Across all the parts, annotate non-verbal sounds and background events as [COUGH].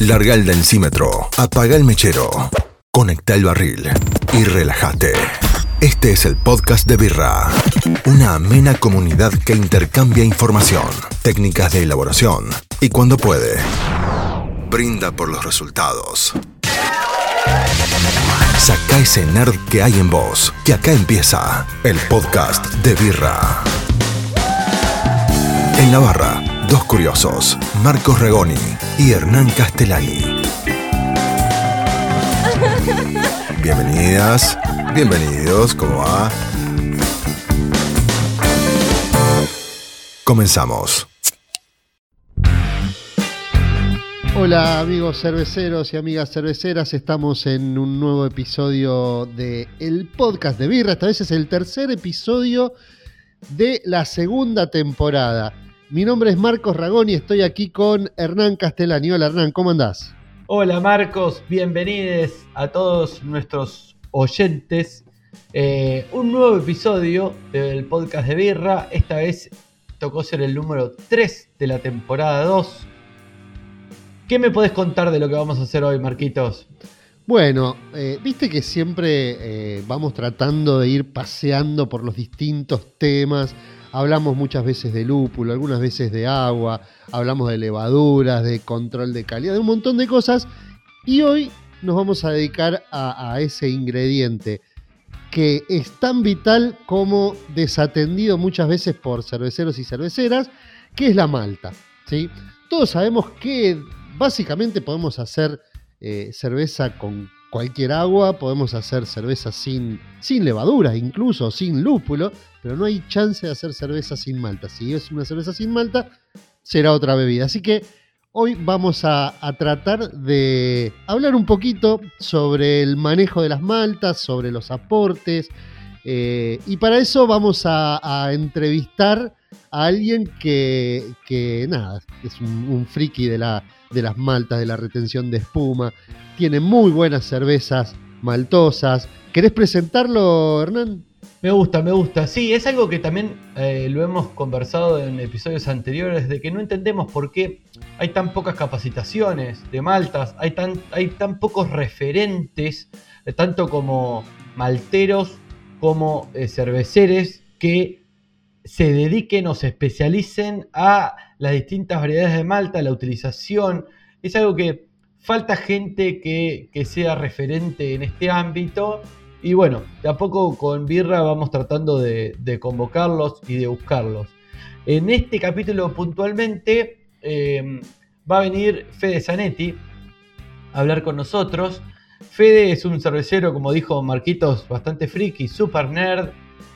Larga el densímetro, apaga el mechero, conecta el barril y relájate. Este es el podcast de Birra, una amena comunidad que intercambia información, técnicas de elaboración y cuando puede, brinda por los resultados. Saca ese nerd que hay en vos, que acá empieza el podcast de Birra. En la barra, dos curiosos, Marcos Regoni y Hernán Castellani. Bienvenidas, bienvenidos, ¿cómo va? Comenzamos. Hola amigos cerveceros y amigas cerveceras, estamos en un nuevo episodio de el podcast de Birra, esta vez es el tercer episodio de la segunda temporada. Mi nombre es Marcos Ragón y estoy aquí con Hernán Castellani. Hola Hernán, ¿cómo andás? Hola Marcos, bienvenidos a todos nuestros oyentes. Eh, un nuevo episodio del podcast de Birra, esta vez tocó ser el número 3 de la temporada 2. ¿Qué me podés contar de lo que vamos a hacer hoy, Marquitos? Bueno, eh, viste que siempre eh, vamos tratando de ir paseando por los distintos temas. Hablamos muchas veces de lúpulo, algunas veces de agua, hablamos de levaduras, de control de calidad, de un montón de cosas. Y hoy nos vamos a dedicar a, ese ingrediente que es tan vital como desatendido muchas veces por cerveceros y cerveceras, que es la malta. ¿sí? Todos sabemos que básicamente podemos hacer eh, cerveza con cualquier agua, podemos hacer cerveza sin, sin levadura, incluso sin lúpulo, pero no hay chance de hacer cerveza sin malta. Si es una cerveza sin malta, será otra bebida. Así que hoy vamos a, tratar de hablar un poquito sobre el manejo de las maltas, sobre los aportes, eh, y para eso vamos a, entrevistar a alguien que, nada, es un, un friki de, la, de las maltas, de la retención de espuma, tiene muy buenas cervezas maltosas. ¿Querés presentarlo, Hernán? Me gusta, me gusta. Sí, es algo que también eh, lo hemos conversado en episodios anteriores, de que no entendemos por qué hay tan pocas capacitaciones de maltas, hay tan, hay tan pocos referentes, eh, tanto como malteros como eh, cerveceres, que se dediquen o se especialicen a las distintas variedades de malta, la utilización. Es algo que falta gente que, que sea referente en este ámbito. Y bueno, de a poco con Birra vamos tratando de, convocarlos y de buscarlos. En este capítulo puntualmente eh, va a venir Fede Zanetti a hablar con nosotros. Fede es un cervecero, como dijo Marquitos, bastante friki, super nerd,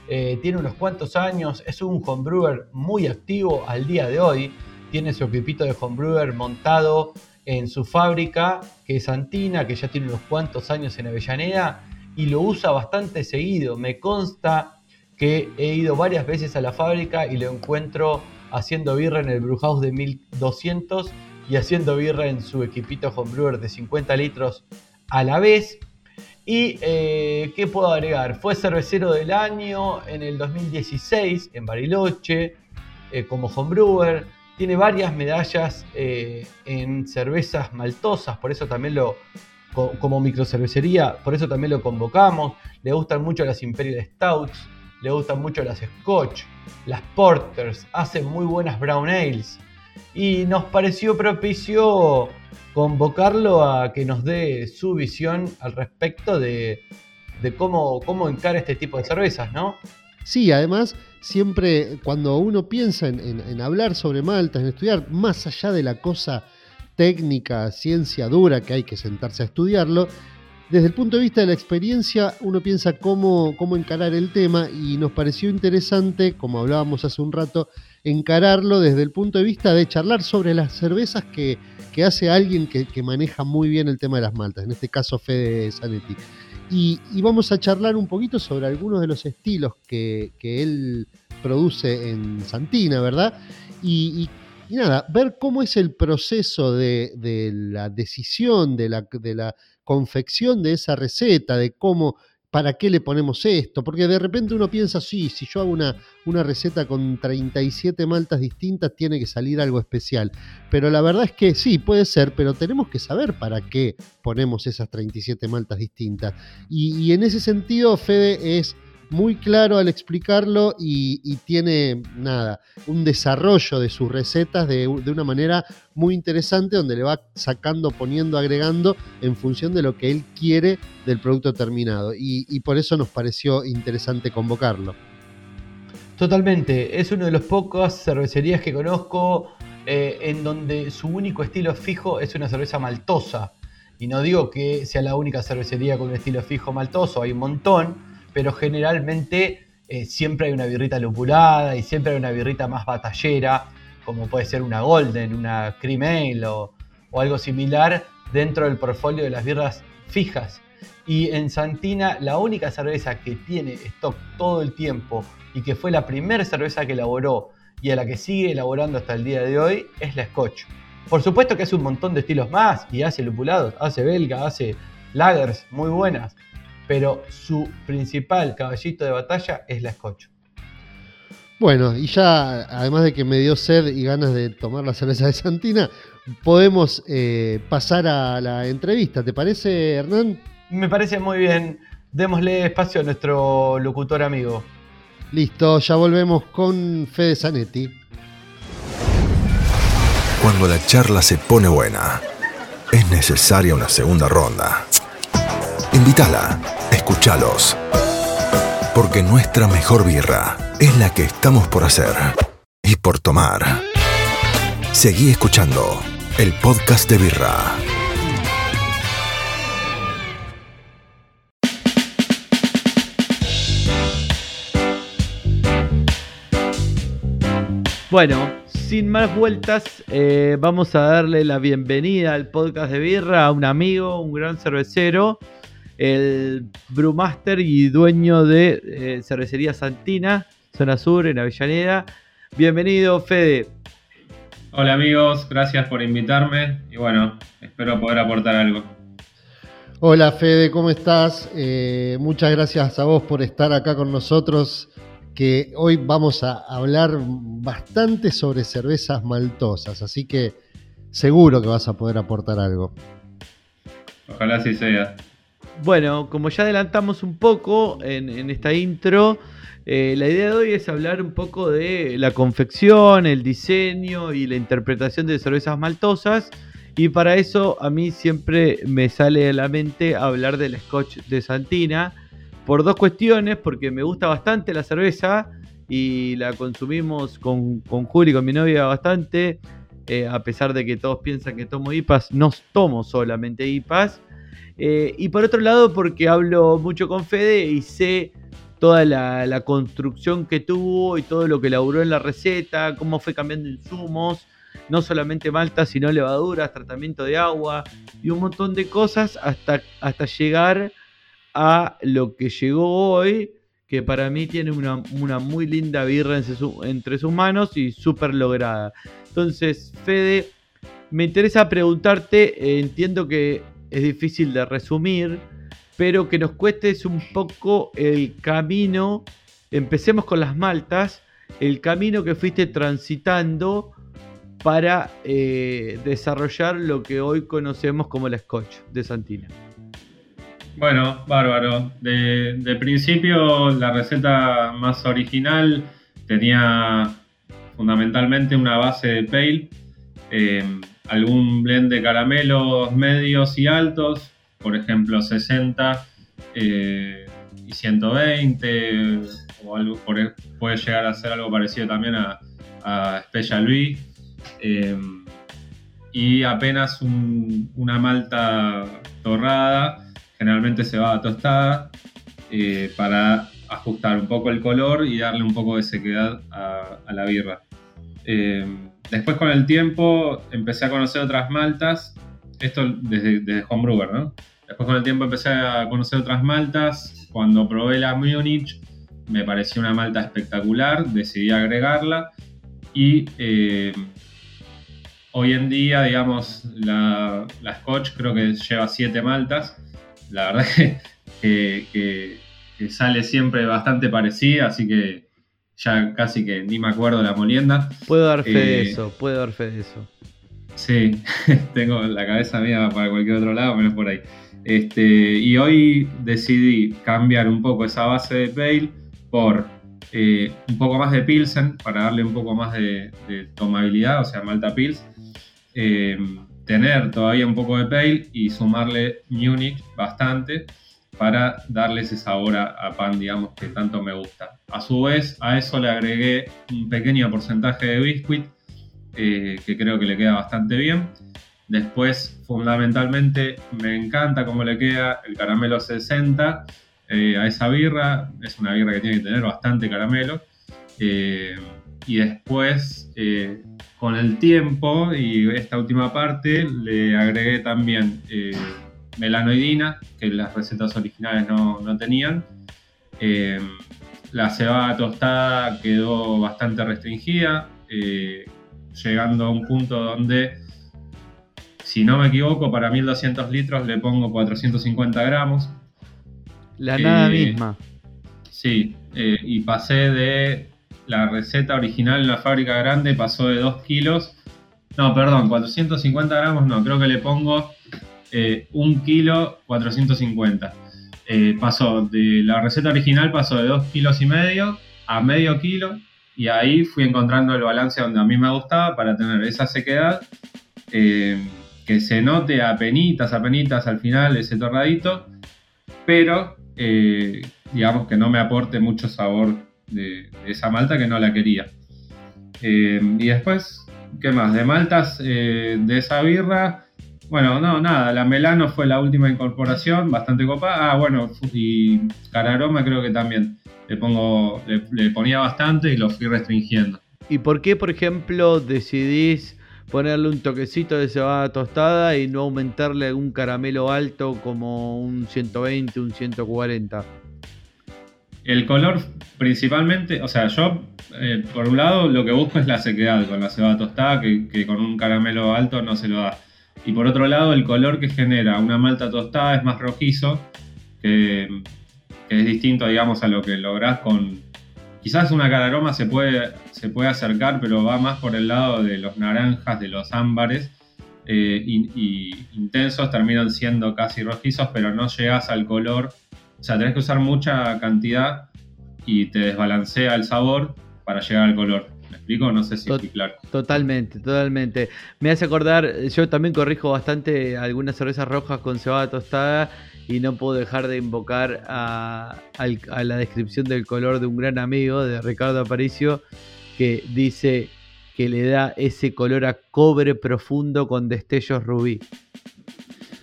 eh, tiene unos cuantos años, es un homebrewer muy activo al día de hoy, tiene su equipito de homebrewer montado en su fábrica, que es Antina, que ya tiene unos cuantos años en Avellaneda, y lo usa bastante seguido. Me consta que he ido varias veces a la fábrica y lo encuentro haciendo birra en el Brewhouse de 1200 y haciendo birra en su equipito homebrewer de 50 litros a la vez. Y eh, qué puedo agregar, fue cervecero del año en el 2016 en Bariloche eh, como homebrewer. Tiene varias medallas eh, en cervezas maltosas, por eso también lo, co- como microcervecería, por eso también lo convocamos. Le gustan mucho las Imperial Stouts, le gustan mucho las Scotch, las Porters, hacen muy buenas Brown Ales. Y nos pareció propicio convocarlo a que nos dé su visión al respecto de, de cómo, cómo encara este tipo de cervezas, ¿no? Sí, además, siempre cuando uno piensa en, en- en hablar sobre maltas, en estudiar, más allá de la cosa técnica, ciencia dura, que hay que sentarse a estudiarlo, desde el punto de vista de la experiencia, uno piensa cómo, cómo encarar el tema y nos pareció interesante, como hablábamos hace un rato, encararlo desde el punto de vista de charlar sobre las cervezas que, que hace alguien que, que maneja muy bien el tema de las maltas, en este caso Fede Zanetti. Y, y vamos a charlar un poquito sobre algunos de los estilos que, que él produce en Santina, ¿verdad? Y, y- y nada, ver cómo es el proceso de, de la decisión, de la, de la confección de esa receta, de cómo ¿para qué le ponemos esto? Porque de repente uno piensa, sí, si yo hago una, una receta con 37 maltas distintas, tiene que salir algo especial. Pero la verdad es que sí, puede ser, pero tenemos que saber para qué ponemos esas 37 maltas distintas. Y, y en ese sentido, Fede es muy claro al explicarlo y, tiene nada, un desarrollo de sus recetas de, una manera muy interesante donde le va sacando, poniendo, agregando en función de lo que él quiere del producto terminado. Y, por eso nos pareció interesante convocarlo. Totalmente, es una de las pocas cervecerías que conozco eh, en donde su único estilo fijo es una cerveza maltosa. Y no digo que sea la única cervecería con un estilo fijo maltoso, hay un montón, pero generalmente eh, siempre hay una birrita lupulada y siempre hay una birrita más batallera, como puede ser una Golden, una Cream Ale o, algo similar dentro del portfolio de las birras fijas. Y en Santina la única cerveza que tiene stock todo el tiempo y que fue la primera cerveza que elaboró y a la que sigue elaborando hasta el día de hoy es la Scotch. Por supuesto que hace un montón de estilos más y hace lupulados, hace belga, hace lagers muy buenas, pero su principal caballito de batalla es la Scotch. Bueno, y ya además de que me dio sed y ganas de tomar la cerveza de Santina, podemos eh, pasar a la entrevista. ¿Te parece, Hernán? Me parece muy bien. Démosle espacio a nuestro locutor amigo. Listo, ya volvemos con Fede Zanetti. Cuando la charla se pone buena, es necesaria una segunda ronda. Invítala, escúchalos. Porque nuestra mejor birra es la que estamos por hacer y por tomar. Seguí escuchando el podcast de birra. Bueno, sin más vueltas, eh, vamos a darle la bienvenida al podcast de birra a un amigo, un gran cervecero el brewmaster y dueño de eh, Cervecería Santina, zona sur, en Avellaneda. Bienvenido, Fede. Hola amigos, gracias por invitarme y bueno, espero poder aportar algo. Hola Fede, ¿cómo estás? Eh, muchas gracias a vos por estar acá con nosotros, que hoy vamos a hablar bastante sobre cervezas maltosas, así que seguro que vas a poder aportar algo. Ojalá así sea. Bueno, como ya adelantamos un poco en, esta intro, eh, la idea de hoy es hablar un poco de la confección, el diseño y la interpretación de cervezas maltosas. Y para eso a mí siempre me sale a la mente hablar del Scotch de Santina. Por dos cuestiones, porque me gusta bastante la cerveza y la consumimos con, con Juli, con mi novia, bastante. Eh, a pesar de que todos piensan que tomo IPAs, no tomo solamente IPAs. Eh, y por otro lado, porque hablo mucho con Fede y sé toda la, construcción que tuvo y todo lo que elaboró en la receta, cómo fue cambiando insumos, no solamente maltas, sino levaduras, tratamiento de agua y un montón de cosas hasta, hasta llegar a lo que llegó hoy, que para mí tiene una, muy linda birra entre sus manos y súper lograda. Entonces, Fede, me interesa preguntarte, eh, entiendo que es difícil de resumir, pero que nos cuestes un poco el camino. Empecemos con las maltas, el camino que fuiste transitando para eh, desarrollar lo que hoy conocemos como la Scotch de Santina. Bueno, bárbaro. De, principio la receta más original tenía fundamentalmente una base de pale. Eh, algún blend de caramelos medios y altos, por ejemplo 60 eh, y 120, o algo, puede llegar a ser algo parecido también a, Special B. Eh, y apenas una malta torrada, generalmente se va a tostada, eh, para ajustar un poco el color y darle un poco de sequedad a, la birra. Después con el tiempo empecé a conocer otras maltas, esto desde, desde Homebrewer, ¿no? Después con el tiempo empecé a conocer otras maltas, cuando probé la Munich me pareció una malta espectacular, decidí agregarla y eh, hoy en día, digamos, la, Scotch creo que lleva siete maltas. La verdad [LAUGHS] que que, sale siempre bastante parecida, así que ya casi que ni me acuerdo la molienda. Puedo dar fe de eh, eso, puedo dar fe de eso. Sí, [LAUGHS] tengo la cabeza mía para cualquier otro lado, menos por ahí. Este, y hoy decidí cambiar un poco esa base de Pale por eh, un poco más de Pilsen, para darle un poco más de, tomabilidad, o sea, Malta Pils. Eh, tener todavía un poco de Pale y sumarle Munich bastante para darle ese sabor a, pan, digamos, que tanto me gusta. A su vez, a eso le agregué un pequeño porcentaje de biscuit, eh, que creo que le queda bastante bien. Después, fundamentalmente, me encanta cómo le queda el caramelo 60 eh, a esa birra. Es una birra que tiene que tener bastante caramelo. Eh, y después, con el tiempo y esta última parte, le agregué también melanoidina, que las recetas originales no, tenían. Eh, la cebada tostada quedó bastante restringida, eh, llegando a un punto donde, si no me equivoco, para 1200 litros le pongo 450 gramos. La nada eh, misma. Sí, y pasé de la receta original en la fábrica grande, pasó de 2 kilos. No, perdón, 450 gramos no, creo que le pongo eh, un kilo 450. Eh, pasó de la receta original, pasó de 2 kilos y medio a medio kilo y ahí fui encontrando el balance donde a mí me gustaba para tener esa sequedad, eh, que se note a penitas, a penitas al final ese torradito, pero digamos que no me aporte mucho sabor de, esa malta que no la quería. y después, ¿qué más? De maltas de esa birra, bueno, no, nada, la Melano fue la última incorporación, bastante copada. Ah, bueno, y Cararoma creo que también le pongo, le, ponía bastante y lo fui restringiendo. ¿Y por qué, por ejemplo, decidís ponerle un toquecito de cebada tostada y no aumentarle algún caramelo alto como un 120, un 140? El color principalmente, o sea, yo eh, por un lado lo que busco es la sequedad con la cebada tostada, que, que con un caramelo alto no se lo da. Y por otro lado, el color que genera una malta tostada es más rojizo, que, es distinto, digamos, a lo que lográs con... Quizás una aroma se puede, se puede acercar, pero va más por el lado de los naranjas, de los ámbares, eh, y, intensos terminan siendo casi rojizos, pero no llegas al color. O sea, tenés que usar mucha cantidad y te desbalancea el sabor para llegar al color. ¿Me explico? No sé si estoy claro. Totalmente, totalmente. Me hace acordar, yo también corrijo bastante algunas cervezas rojas con cebada tostada y no puedo dejar de invocar a, la descripción del color de un gran amigo, de Ricardo Aparicio, que dice que le da ese color a cobre profundo con destellos rubí.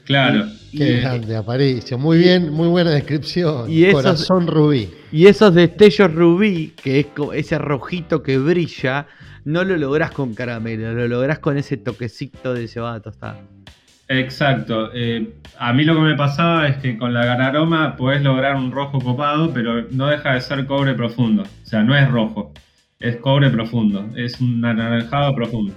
Claro. Qué grande, Aparicio. Muy bien, muy buena descripción. Y Corazón rubí. Y esos destellos rubí, que es ese rojito que brilla, no lo lográs con caramelo, lo lográs con ese toquecito de cebada tostada. Exacto. Eh, a mí lo que me pasaba es que con la aroma puedes lograr un rojo copado, pero no deja de ser cobre profundo. O sea, no es rojo, es cobre profundo, es un anaranjado profundo.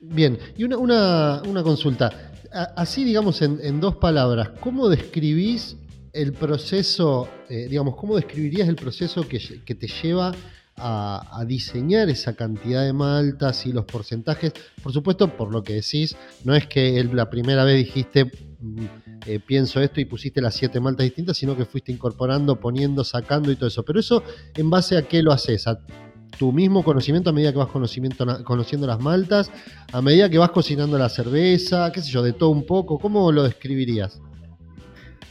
Bien, y una, una consulta así, digamos, en, dos palabras, ¿cómo describís el proceso, eh, digamos, cómo describirías el proceso que, te lleva a, diseñar esa cantidad de maltas y los porcentajes? Por supuesto, por lo que decís, no es que la primera vez dijiste, mm, eh, pienso esto y pusiste las siete maltas distintas, sino que fuiste incorporando, poniendo, sacando y todo eso. Pero eso, ¿en base a qué lo haces? Tu mismo conocimiento a medida que vas conociendo las maltas, a medida que vas cocinando la cerveza, qué sé yo, de todo un poco? ¿Cómo lo describirías?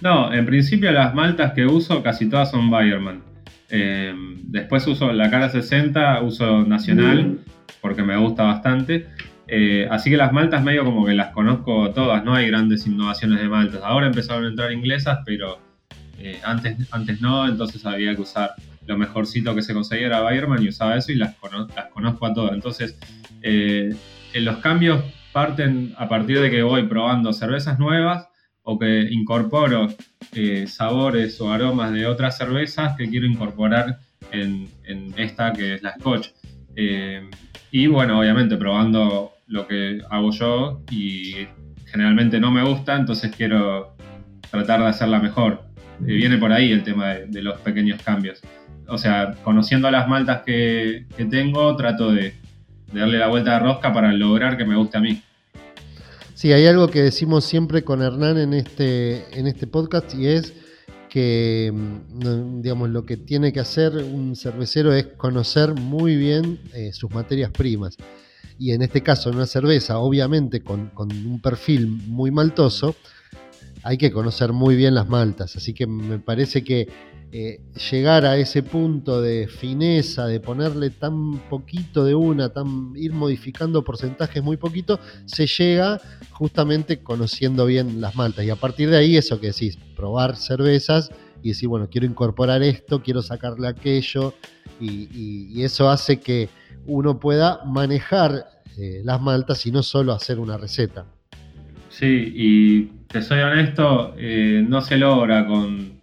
No, en principio las maltas que uso casi todas son Bayerman. Eh, después uso la cara 60, uso nacional, porque me gusta bastante. Eh, así que las maltas medio como que las conozco todas, no hay grandes innovaciones de maltas. Ahora empezaron a entrar inglesas, pero eh, antes, antes no, entonces había que usar lo mejorcito que se conseguía era Bayerman y usaba eso y las, conozco a todas. Entonces, eh, los cambios parten a partir de que voy probando cervezas nuevas o que incorporo eh, sabores o aromas de otras cervezas que quiero incorporar en, esta que es la Scotch. Eh, y bueno, obviamente probando lo que hago yo y generalmente no me gusta, entonces quiero tratar de hacerla mejor. Eh, viene por ahí el tema de, los pequeños cambios. O sea, conociendo las maltas que, tengo, trato de, darle la vuelta de rosca para lograr que me guste a mí. Sí, hay algo que decimos siempre con Hernán en este, en este podcast y es que mm, digamos, lo que tiene que hacer un cervecero es conocer muy bien eh, sus materias primas. Y en este caso, en una cerveza, obviamente con, con, un perfil muy maltoso, hay que conocer muy bien las maltas. Así que me parece que eh, llegar a ese punto de fineza, de ponerle tan poquito de una, tan, ir modificando porcentajes muy poquito, se llega justamente conociendo bien las maltas. Y a partir de ahí, eso que decís, probar cervezas y decir, bueno, quiero incorporar esto, quiero sacarle aquello, y, eso hace que uno pueda manejar eh, las maltas y no solo hacer una receta. Sí, y te soy honesto, eh, no se logra con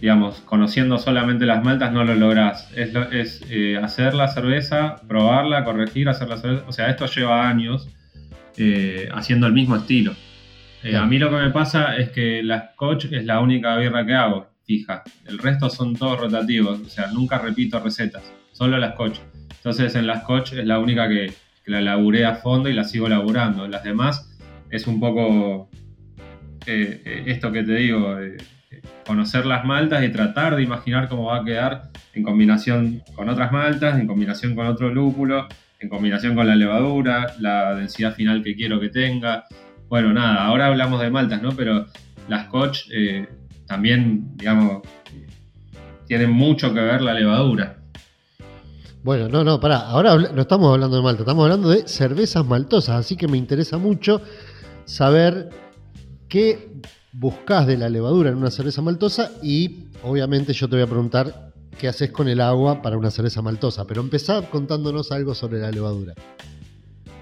digamos, conociendo solamente las maltas no lo lográs. Es, es eh, hacer la cerveza, probarla, corregir, hacer la cerveza. O sea, esto lleva años eh, haciendo el mismo estilo. Eh, a mí lo que me pasa es que la Scotch es la única birra que hago, fija. El resto son todos rotativos, o sea, nunca repito recetas, solo la Scotch. Entonces en la Scotch es la única que, que la laburé a fondo y la sigo laburando. Las demás es un poco esto que te digo conocer las maltas y tratar de imaginar cómo va a quedar en combinación con otras maltas, en combinación con otro lúpulo, en combinación con la levadura, la densidad final que quiero que tenga. Bueno, nada, ahora hablamos de maltas, ¿no? Pero las Scotch eh, también, digamos, tienen mucho que ver la levadura. Bueno, no, no, pará, ahora no estamos hablando de malta, estamos hablando de cervezas maltosas, así que me interesa mucho saber qué buscas de la levadura en una cerveza maltosa y obviamente yo te voy a preguntar qué haces con el agua para una cerveza maltosa, pero empezá contándonos algo sobre la levadura.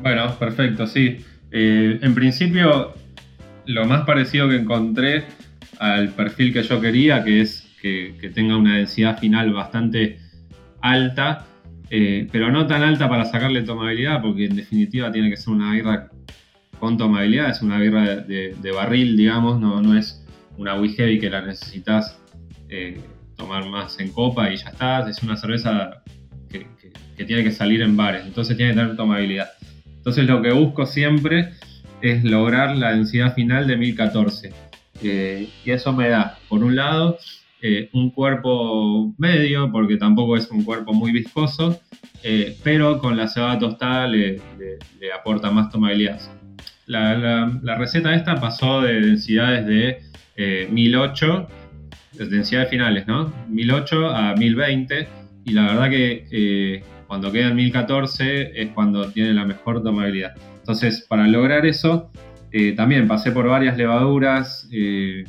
Bueno, perfecto, sí. Eh, en principio, lo más parecido que encontré al perfil que yo quería, que es que, tenga una densidad final bastante alta, eh, pero no tan alta para sacarle tomabilidad, porque en definitiva tiene que ser una birra con tomabilidad, es una birra de, barril, digamos, no, no, es una heavy que la necesitas eh, tomar más en copa y ya está, es una cerveza que, tiene que salir en bares, entonces tiene que tener tomabilidad. Entonces lo que busco siempre es lograr la densidad final de 1014. Eh, y eso me da, por un lado, eh, un cuerpo medio, porque tampoco es un cuerpo muy viscoso, pero con la cebada tostada le aporta más tomabilidad la, receta esta pasó de densidades de eh, 1008, densidades finales, ¿no? 1008 a 1020 y la verdad que eh, cuando queda en 1014 es cuando tiene la mejor tomabilidad. Entonces, para lograr eso, eh, también pasé por varias levaduras. Eh,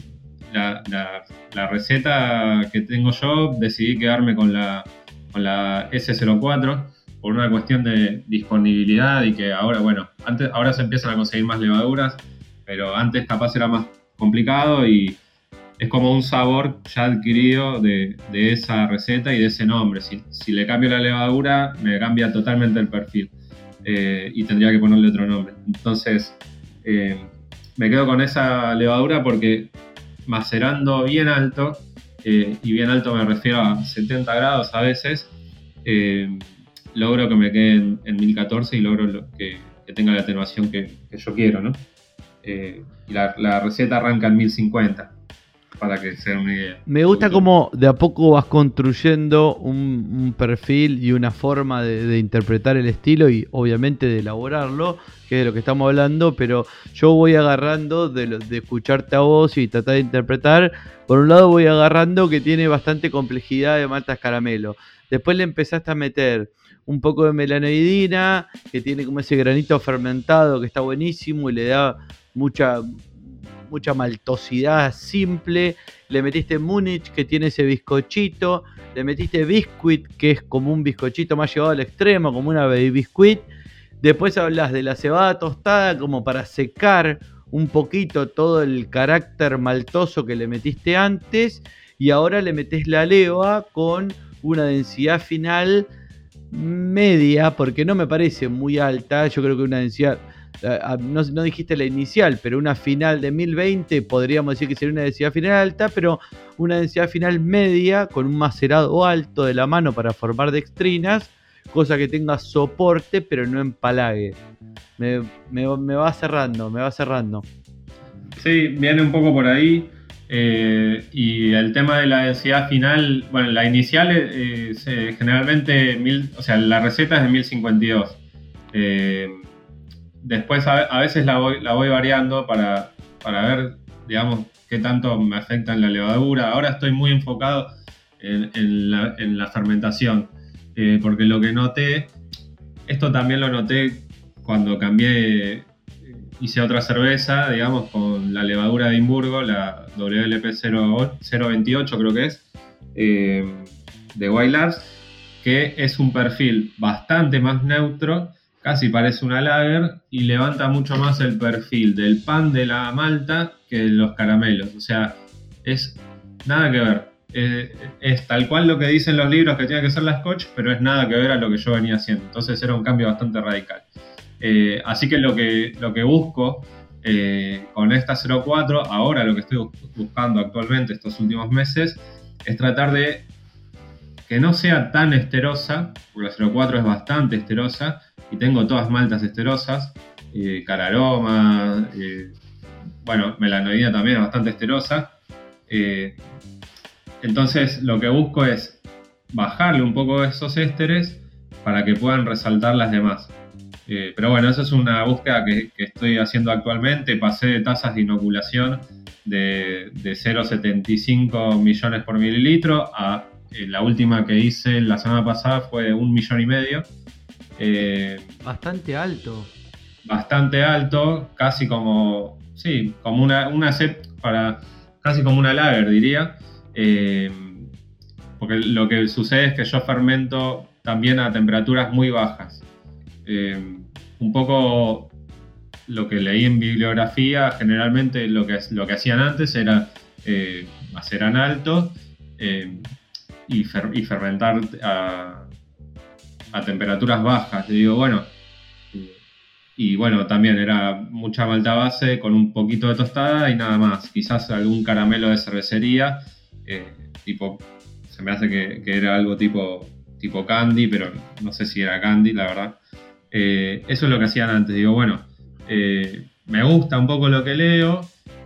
la, receta que tengo yo, decidí quedarme con la, con la S04 por una cuestión de disponibilidad y que ahora, bueno, antes, ahora se empiezan a conseguir más levaduras, pero antes capaz era más complicado y es como un sabor ya adquirido de, esa receta y de ese nombre. Si, le cambio la levadura, me cambia totalmente el perfil eh, y tendría que ponerle otro nombre. Entonces, eh, me quedo con esa levadura porque macerando bien alto, eh, y bien alto me refiero a 70 grados a veces, logro que me quede en, 1014 y logro que, tenga la atenuación que, yo quiero, ¿no? Eh, y la, receta arranca en 1050, para que sea una idea. Me gusta cómo de a poco vas construyendo un, perfil y una forma de, interpretar el estilo y obviamente de elaborarlo, que es de lo que estamos hablando, pero yo voy agarrando de, de escucharte a vos y tratar de interpretar. Por un lado voy agarrando que tiene bastante complejidad de maltas caramelo. Después le empezaste a meter un poco de melanoidina, que tiene como ese granito fermentado que está buenísimo y le da mucha, mucha maltosidad simple. Le metiste Múnich, que tiene ese bizcochito. Le metiste Biscuit, que es como un bizcochito más llevado al extremo, como una baby biscuit. Después hablas de la cebada tostada como para secar un poquito todo el carácter maltoso que le metiste antes. Y ahora le metes la leva con una densidad final media, porque no me parece muy alta, yo creo que una densidad no, no, dijiste la inicial, pero una final de 1020 podríamos decir que sería una densidad final alta, pero una densidad final media con un macerado alto de la mano para formar dextrinas, cosa que tenga soporte pero no empalague. Me, me, va cerrando, me va cerrando. Sí, viene un poco por ahí. Eh, y el tema de la densidad final, bueno, la inicial es generalmente, mil, o sea, la receta es de 1052. Eh, después a, veces la voy, la voy variando para, para, ver, digamos, qué tanto me afecta en la levadura. Ahora estoy muy enfocado en, la, fermentación, eh, porque lo que noté, esto también lo noté cuando cambié hice otra cerveza, digamos, con la levadura de Edimburgo, la WLP 028 creo que es, eh, de Wild que es un perfil bastante más neutro, casi parece una lager, y levanta mucho más el perfil del pan de la malta que los caramelos. O sea, es nada que ver. Es tal cual lo que dicen los libros que tiene que ser la scotch, pero es nada que ver a lo que yo venía haciendo. Entonces era un cambio bastante radical. Eh, así que lo que, lo que busco eh, con esta 04, ahora lo que estoy buscando actualmente estos últimos meses, es tratar de que no sea tan esterosa, porque la 04 es bastante esterosa y tengo todas maltas esterosas, eh, cararoma, eh, bueno, melanoidina también es bastante esterosa. entonces lo que busco es bajarle un poco esos ésteres para que puedan resaltar las demás. Eh, pero bueno, esa es una búsqueda que, estoy haciendo actualmente. Pasé de tasas de inoculación de, 0,75 millones por mililitro a eh, la última que hice la semana pasada fue de un millón y medio. Eh, bastante alto. Bastante alto, casi como, sí, como una, una para, casi como una lager diría. porque lo que sucede es que yo fermento también a temperaturas muy bajas. Eh, un poco lo que leí en bibliografía, generalmente lo que, lo que hacían antes era eh, hacer en alto eh, y, fermentar a, temperaturas bajas. digo, bueno, y bueno, también era mucha malta base con un poquito de tostada y nada más. Quizás algún caramelo de cervecería, tipo, se me hace que, que, era algo tipo, tipo candy, pero no sé si era candy, la verdad. Eh, eso es lo que hacían antes. Digo, bueno, eh, me gusta un poco lo que leo,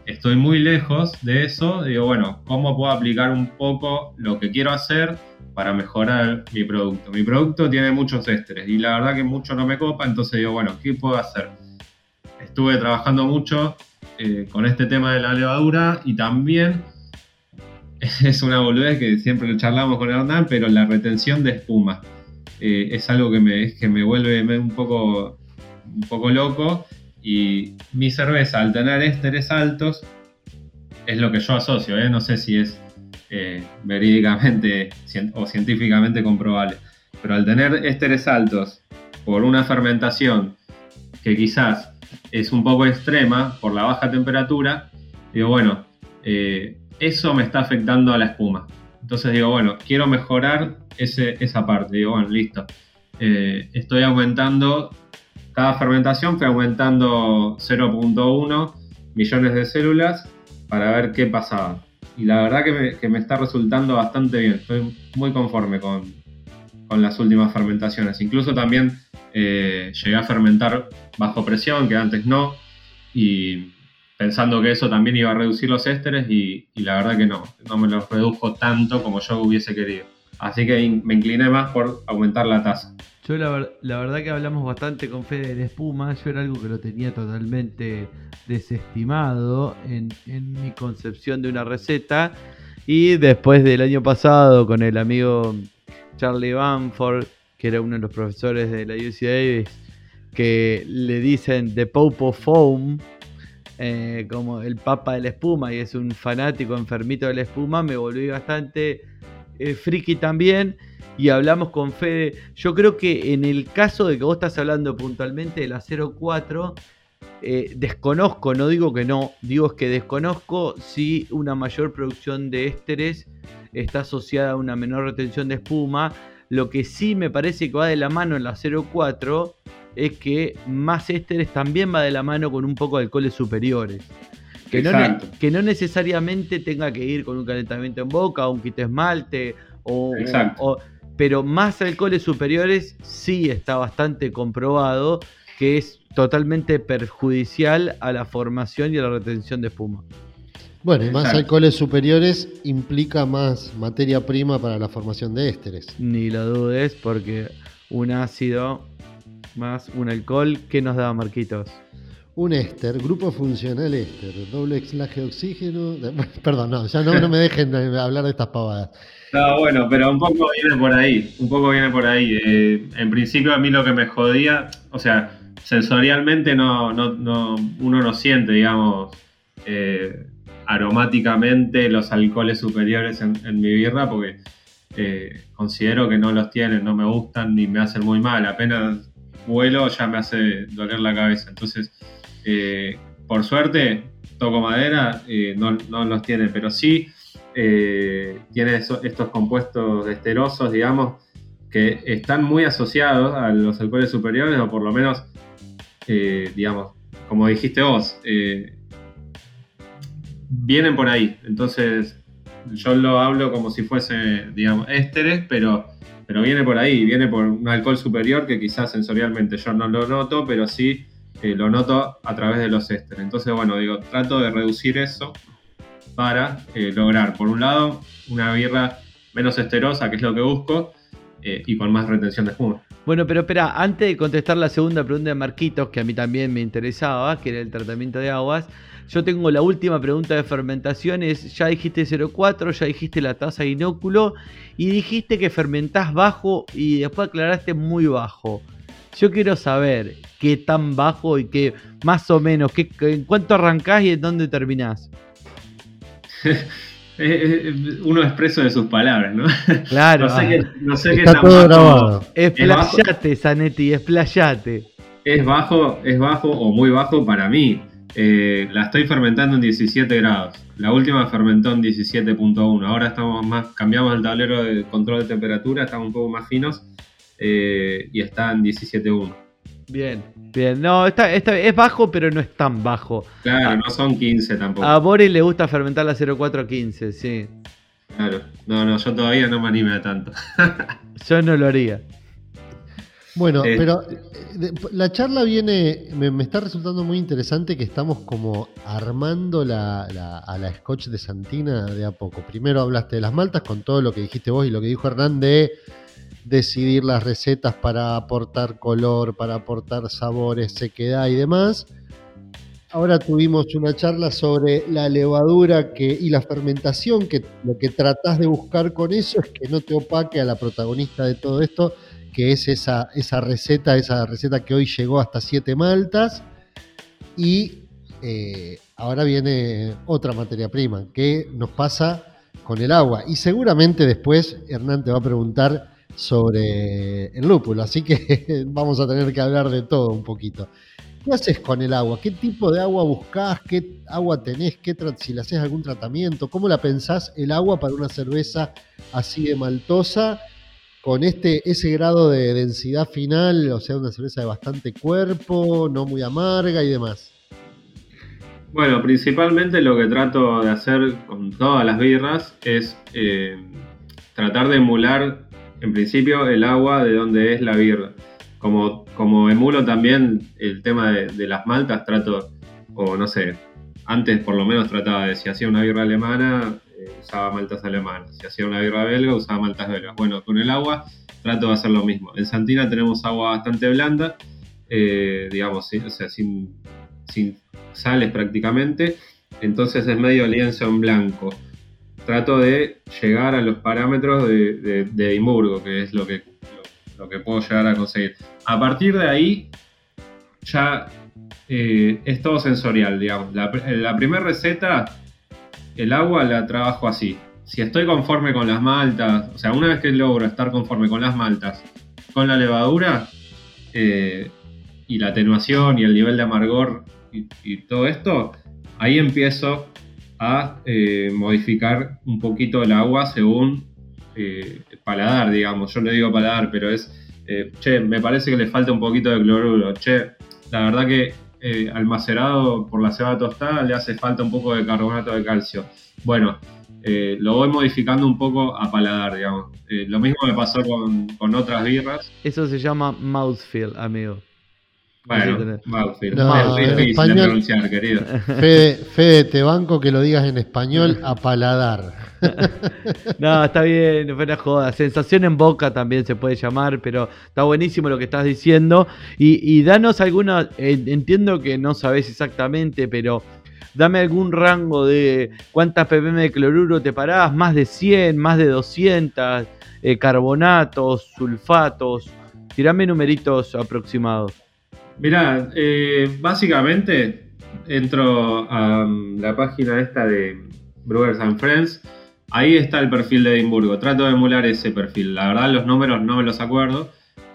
estoy muy lejos de eso. Digo, bueno, ¿cómo puedo aplicar un poco lo que quiero hacer para mejorar mi producto? Mi producto tiene muchos ésteres y la verdad que mucho no me copa, entonces digo, bueno, ¿qué puedo hacer? Estuve trabajando mucho eh, con este tema de la levadura y también [LAUGHS] es una boludez que siempre lo charlamos con Hernán, pero la retención de espuma. Eh, es algo que me, que me vuelve un poco, un poco loco. Y mi cerveza, al tener ésteres altos, es lo que yo asocio, ¿eh? no sé si es eh, verídicamente o científicamente comprobable. Pero al tener ésteres altos por una fermentación que quizás es un poco extrema por la baja temperatura, digo, bueno, eso me está afectando a la espuma. Entonces digo, bueno, quiero mejorar esa parte. Digo, bueno, listo. Eh, estoy aumentando, cada fermentación fue aumentando 0.1 millones de células para ver qué pasaba. Y la verdad que me, está resultando bastante bien. Estoy muy conforme con, con las últimas fermentaciones. Incluso también eh, llegué a fermentar bajo presión, que antes no. Y pensando que eso también iba a reducir los ésteres y, la verdad que no, no me los redujo tanto como yo hubiese querido. Así que me incliné más por aumentar la tasa. Yo la, verdad que hablamos bastante con Fede de espuma, yo era algo que lo tenía totalmente desestimado en, mi concepción de una receta. Y después del año pasado con el amigo Charlie Banford, que era uno de los profesores de la UC Davis, que le dicen The Pope Foam, eh, como el papa de la espuma, y es un fanático enfermito de la espuma, me volví bastante eh, friki también y hablamos con Fede. Yo creo que en el caso de que vos estás hablando puntualmente de la 04, eh, desconozco, no digo que no, digo es que desconozco si una mayor producción de ésteres está asociada a una menor retención de espuma. Lo que sí me parece que va de la mano en la 04 es que más ésteres también va de la mano con un poco de alcoholes superiores. Que no, que no necesariamente tenga que ir con un calentamiento en boca o un quite esmalte, o, pero más alcoholes superiores sí está bastante comprobado que es totalmente perjudicial a la formación y a la retención de espuma. Bueno, y más Exacto. alcoholes superiores implica más materia prima para la formación de ésteres. Ni lo dudes, porque un ácido más un alcohol, ¿qué nos da Marquitos? Un éster, grupo funcional éster, doble exlaje de oxígeno. [LAUGHS] Perdón, no, ya no, no me dejen hablar de estas pavadas. No, bueno, pero un poco viene por ahí, un poco viene por ahí. Eh, en principio a mí lo que me jodía, o sea, sensorialmente no, no, no- uno no siente, digamos, eh, aromáticamente los alcoholes superiores en, en mi birra porque eh, considero que no los tienen, no me gustan ni me hacen muy mal. Apenas vuelo ya me hace doler la cabeza. Entonces, eh, por suerte, toco madera, eh, no, no los tiene, pero sí eh, tiene estos compuestos esterosos, digamos, que están muy asociados a los alcoholes superiores, o por lo menos, digamos, como dijiste vos, vienen por ahí. Entonces, yo lo hablo como si fuese, digamos, ésteres, pero, pero viene por ahí, viene por un alcohol superior que quizás sensorialmente yo no lo noto, pero sí eh, lo noto a través de los ésteres. Entonces, bueno, digo, trato de reducir eso para eh, lograr, por un lado, una birra menos esterosa, que es lo que busco, eh, y con más retención de espuma. Bueno, pero espera, antes de contestar la segunda pregunta de Marquitos, que a mí también me interesaba, que era el tratamiento de aguas, yo tengo la última pregunta de fermentaciones. Ya dijiste 0,4, ya dijiste la tasa de inóculo y dijiste que fermentás bajo y después aclaraste muy bajo. Yo quiero saber qué tan bajo y qué más o menos, qué, en cuánto arrancás y en dónde terminás. [LAUGHS] Uno expreso de sus palabras, ¿no? Claro, [LAUGHS] No sé qué, no sé qué Está tan todo grabado. explayate, Zanetti, explayate. Es bajo, es bajo o muy bajo para mí. Eh, la estoy fermentando en 17 grados. La última fermentó en 17.1. Ahora estamos más, cambiamos el tablero de control de temperatura, estamos un poco más finos eh, y está en 17.1. Bien, bien. No, está, está- es bajo, pero no es tan bajo. Claro, no son 15 tampoco. A Boris le gusta fermentar la 0415, sí. Claro. No, no, yo todavía no me animé a tanto. [LAUGHS] Yo no lo haría. Bueno, Eh, pero eh, la charla viene, me, me está resultando muy interesante que estamos como armando la, la- a la Scotch de Santina de a poco. Primero hablaste de las maltas con todo lo que dijiste vos y lo que dijo Hernán de decidir las recetas para aportar color, para aportar sabores, sequedad y demás. Ahora tuvimos una charla sobre la levadura y la fermentación, que lo que tratás de buscar con eso es que no te opaque a la protagonista de todo esto, que es esa, esa receta, esa receta que hoy llegó hasta siete maltas. Y eh, ahora viene otra materia prima, que nos pasa con el agua. Y seguramente después Hernán te va a preguntar sobre el lúpulo, así que [LAUGHS] vamos a tener que hablar de todo un poquito. ¿Qué haces con el agua? ¿Qué tipo de agua buscás? ¿Qué agua tenés? ¿Qué si le haces algún tratamiento? ¿Cómo la pensás el agua para una cerveza así de maltosa? Con este, ese grado de densidad final, o sea, una cerveza de bastante cuerpo, no muy amarga y demás. Bueno, principalmente lo que trato de hacer con todas las birras es eh, tratar de emular, en principio, el agua de donde es la birra. Como, como emulo también el tema de, las maltas, trato, o no sé, antes por lo menos trataba de si hacía una birra alemana, eh, usaba maltas alemanas. Si hacía una birra belga, usaba maltas belgas. Bueno, con el agua trato de hacer lo mismo. En Santina tenemos agua bastante blanda, eh, digamos, o sea, sin, sin sales prácticamente, entonces es medio lienzo en blanco. Trato de llegar a los parámetros de, de, Edimburgo, que es lo que, lo, que puedo llegar a conseguir. A partir de ahí, ya eh, es todo sensorial, digamos. La, la primera receta, el agua la trabajo así. Si estoy conforme con las maltas, o sea, una vez que logro estar conforme con las maltas, con la levadura, eh, y la atenuación y el nivel de amargor y, y todo esto, ahí empiezo a eh, modificar un poquito el agua según eh, paladar, digamos. Yo no digo paladar, pero es eh, che, me parece que le falta un poquito de cloruro, che, la verdad que al macerado por la cebada tostada le hace falta un poco de carbonato de calcio. Bueno, lo voy modificando un poco a paladar, digamos. Lo mismo me pasó con, con otras birras. Eso se llama mouthfeel, amigo. Bueno, mouthfeel. No, es en difícil de español- pronunciar, querido. [LAUGHS] [LAUGHS] Fede, Fede, te banco que lo digas en español [LAUGHS] a paladar. No, está bien, no fue una joda. Sensación en boca también se puede llamar, pero está buenísimo lo que estás diciendo. Y, y danos alguna, eh, entiendo que no sabes exactamente, pero dame algún rango de cuántas ppm de cloruro te parás, más de 100, más de 200, eh, carbonatos, sulfatos. Tirame numeritos aproximados. Mirá, eh, básicamente entro a mm, la página esta de Brewers and Friends. Ahí está el perfil de Edimburgo. Trato de emular ese perfil. La verdad, los números no me los acuerdo.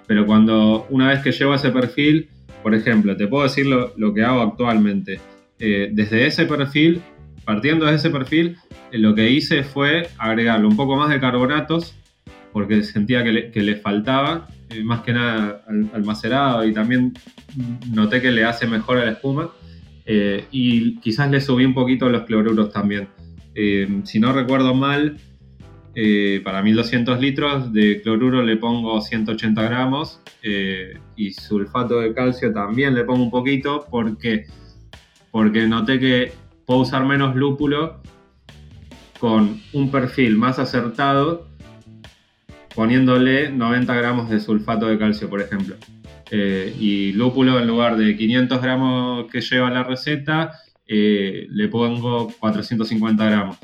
Pero cuando una vez que llego a ese perfil, por ejemplo, te puedo decir lo, lo que hago actualmente. Eh, desde ese perfil, partiendo de ese perfil, eh, lo que hice fue agregarle un poco más de carbonatos, porque sentía que le, que le faltaba, eh, más que nada al, y también noté que le hace mejor a la espuma. eh, y quizás le subí un poquito los cloruros también. Eh, si no recuerdo mal, para 1200 litros de cloruro le pongo 180 gramos y sulfato de calcio también le pongo un poquito porque, porque noté que puedo usar menos lúpulo con un perfil más acertado poniéndole 90 gramos de sulfato de calcio, por ejemplo. Eh, y lúpulo en lugar de 500 gramos que lleva la receta, eh, le pongo 450 gramos,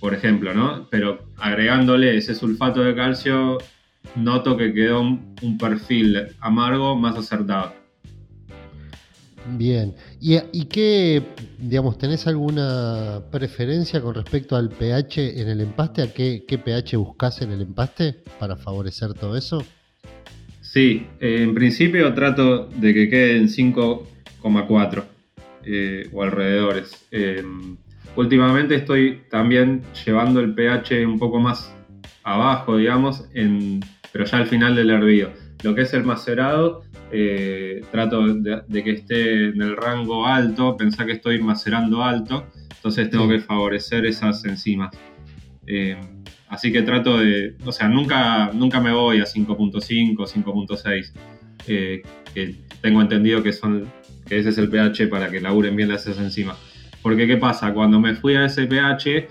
por ejemplo, ¿no? Pero agregándole ese sulfato de calcio, noto que quedó un, un perfil amargo más acertado. Bien. ¿Y, ¿Y qué, digamos, tenés alguna preferencia con respecto al pH en el empaste? ¿A qué, pH buscas en el empaste para favorecer todo eso? Sí, eh, en principio trato de que quede en 5,4 eh, o alrededores. Eh, últimamente estoy también llevando el pH un poco más abajo, digamos, en, pero ya al final del hervido. Lo que es el macerado, eh, trato de, de que esté en el rango alto, pensá que estoy macerando alto, entonces tengo Sí. que favorecer esas enzimas. Eh, así que trato de, o sea, nunca, nunca me voy a 5.5, 5.6, eh, que tengo entendido que son que ese es el pH para que laburen bien las enzimas. Porque ¿qué pasa? Cuando me fui a ese pH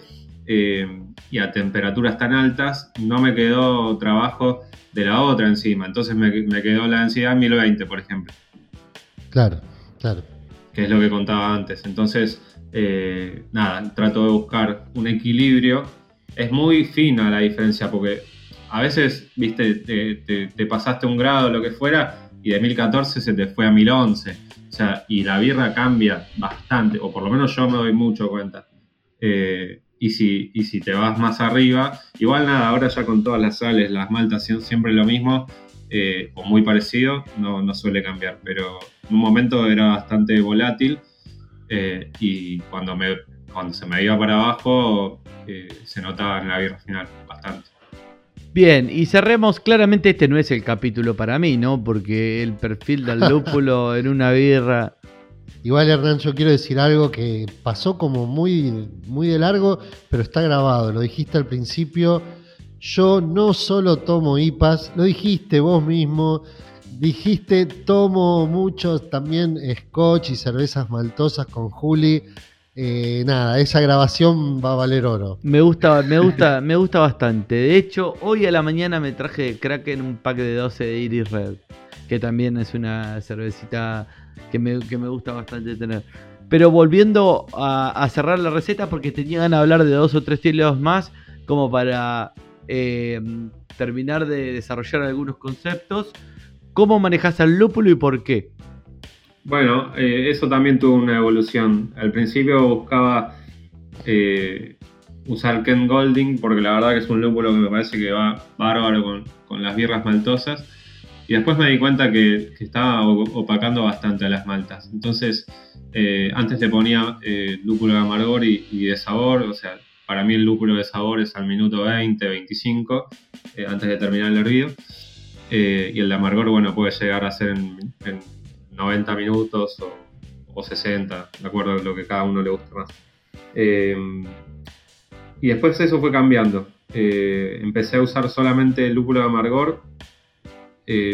eh, y a temperaturas tan altas, no me quedó trabajo de la otra enzima. Entonces me, me quedó la densidad 1020, por ejemplo Claro, claro. que es lo que contaba antes. Entonces, eh, nada, trato de buscar un equilibrio. Es muy fina la diferencia porque a veces, viste, te, te- te pasaste un grado, lo que fuera, y de 1014 se te fue a 1011. O sea, y la birra cambia bastante, o por lo menos yo me doy mucho cuenta. Eh, y, si, y si te vas más arriba, igual nada, ahora ya con todas las sales, las maltas son siempre lo mismo, eh, o muy parecido, no, no suele cambiar, pero en un momento era bastante volátil eh, y cuando, me, cuando se me iba para abajo eh, se notaba en la birra final bastante. Bien, y cerremos. Claramente este no es el capítulo para mí, ¿no? Porque el perfil del lúpulo [LAUGHS] en una birra. Igual, Hernán, yo quiero decir algo que pasó como muy, muy de largo, pero está grabado. Lo dijiste al principio. Yo no solo tomo IPAs, lo dijiste vos mismo. Dijiste, tomo mucho también scotch y cervezas maltosas con Juli. Eh, nada, esa grabación va a valer oro. Me gusta, me gusta, me gusta bastante. De hecho, hoy a la mañana me traje de Kraken un pack de 12 de Iris Red, que también es una cervecita que me, que me gusta bastante tener. Pero volviendo a, cerrar la receta, porque tenía ganas de hablar de dos o tres estilos más, como para eh, terminar de desarrollar algunos conceptos. ¿Cómo manejas al lúpulo y por qué? Bueno, eh, eso también tuvo una evolución. Al principio buscaba eh, usar Ken Golding porque la verdad que es un lúpulo que me parece que va bárbaro con, con las birras maltosas. Y después me di cuenta que, estaba o- opacando bastante a las maltas. Entonces, eh, antes le ponía eh, lúpulo de amargor y, y de sabor. O sea, para mí el lúpulo de sabor es al minuto 20, 25, eh, antes de terminar el hervido. y el de amargor, bueno, puede llegar a ser en, 90 minutos o, 60, de acuerdo a lo que cada uno le guste más. Eh, y después eso fue cambiando. Empecé a usar solamente el lúpulo de amargor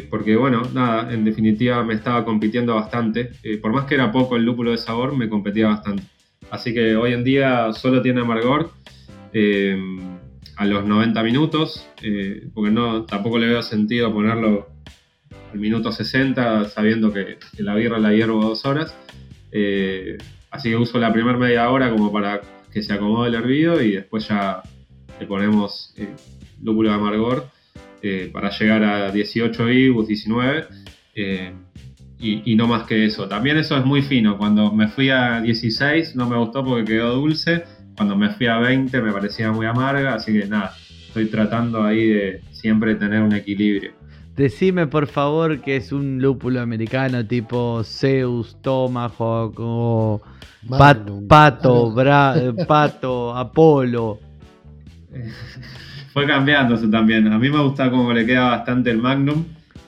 porque bueno, nada, en definitiva me estaba compitiendo bastante. por más que era poco el lúpulo de sabor, me competía bastante. Así que hoy en día solo tiene amargor a los 90 minutos, eh, porque no, tampoco le veo sentido ponerlo al minuto 60 sabiendo que, la birra la hiervo dos horas. Eh, así que uso la primera media hora como para que se acomode el hervido y después ya le ponemos eh, lúpulo de amargor para llegar a 18 IBUs, 19. Y, y, no más que eso. También eso es muy fino. Cuando me fui a 16 no me gustó porque quedó dulce cuando me fui a 20 me parecía muy amarga, así que nada, estoy tratando ahí de siempre tener un equilibrio. Decime por favor que es un lúpulo americano tipo Zeus, Tomahawk o Pato, Pato, [LAUGHS] Apolo. [LAUGHS] Fue cambiando eso también. A mí me gusta como le queda bastante el Magnum,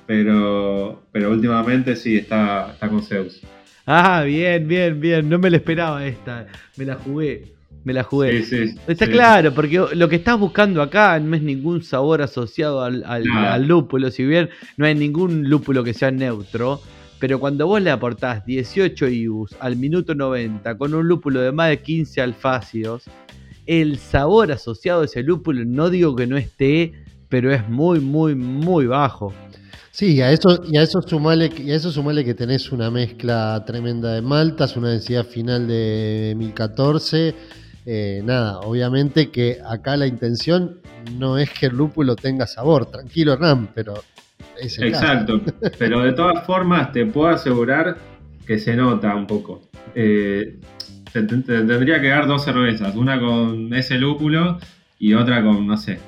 pero, pero últimamente sí está, está con Zeus. Ah, bien, bien, bien. No me la esperaba esta. Me la jugué. Me la jugué. Está claro, porque lo que estás buscando acá no es ningún sabor asociado al, lúpulo, si bien no hay ningún lúpulo que sea neutro. Pero cuando vos le aportás 18 IBUs al minuto 90 con un lúpulo de más de 15 alfácidos, el sabor asociado a ese lúpulo, no digo que no esté, pero es muy, muy, muy bajo. Sí, a eso, y a eso sumale, y a eso sumale que tenés una mezcla tremenda de maltas, una densidad final de 1014 eh, nada, obviamente que acá la intención no es que el lúpulo tenga sabor, tranquilo Hernán, pero es Exacto, pero de todas formas te puedo asegurar que se nota un poco. Eh, te, tendría que dar dos cervezas, una con ese lúpulo y otra con, no sé,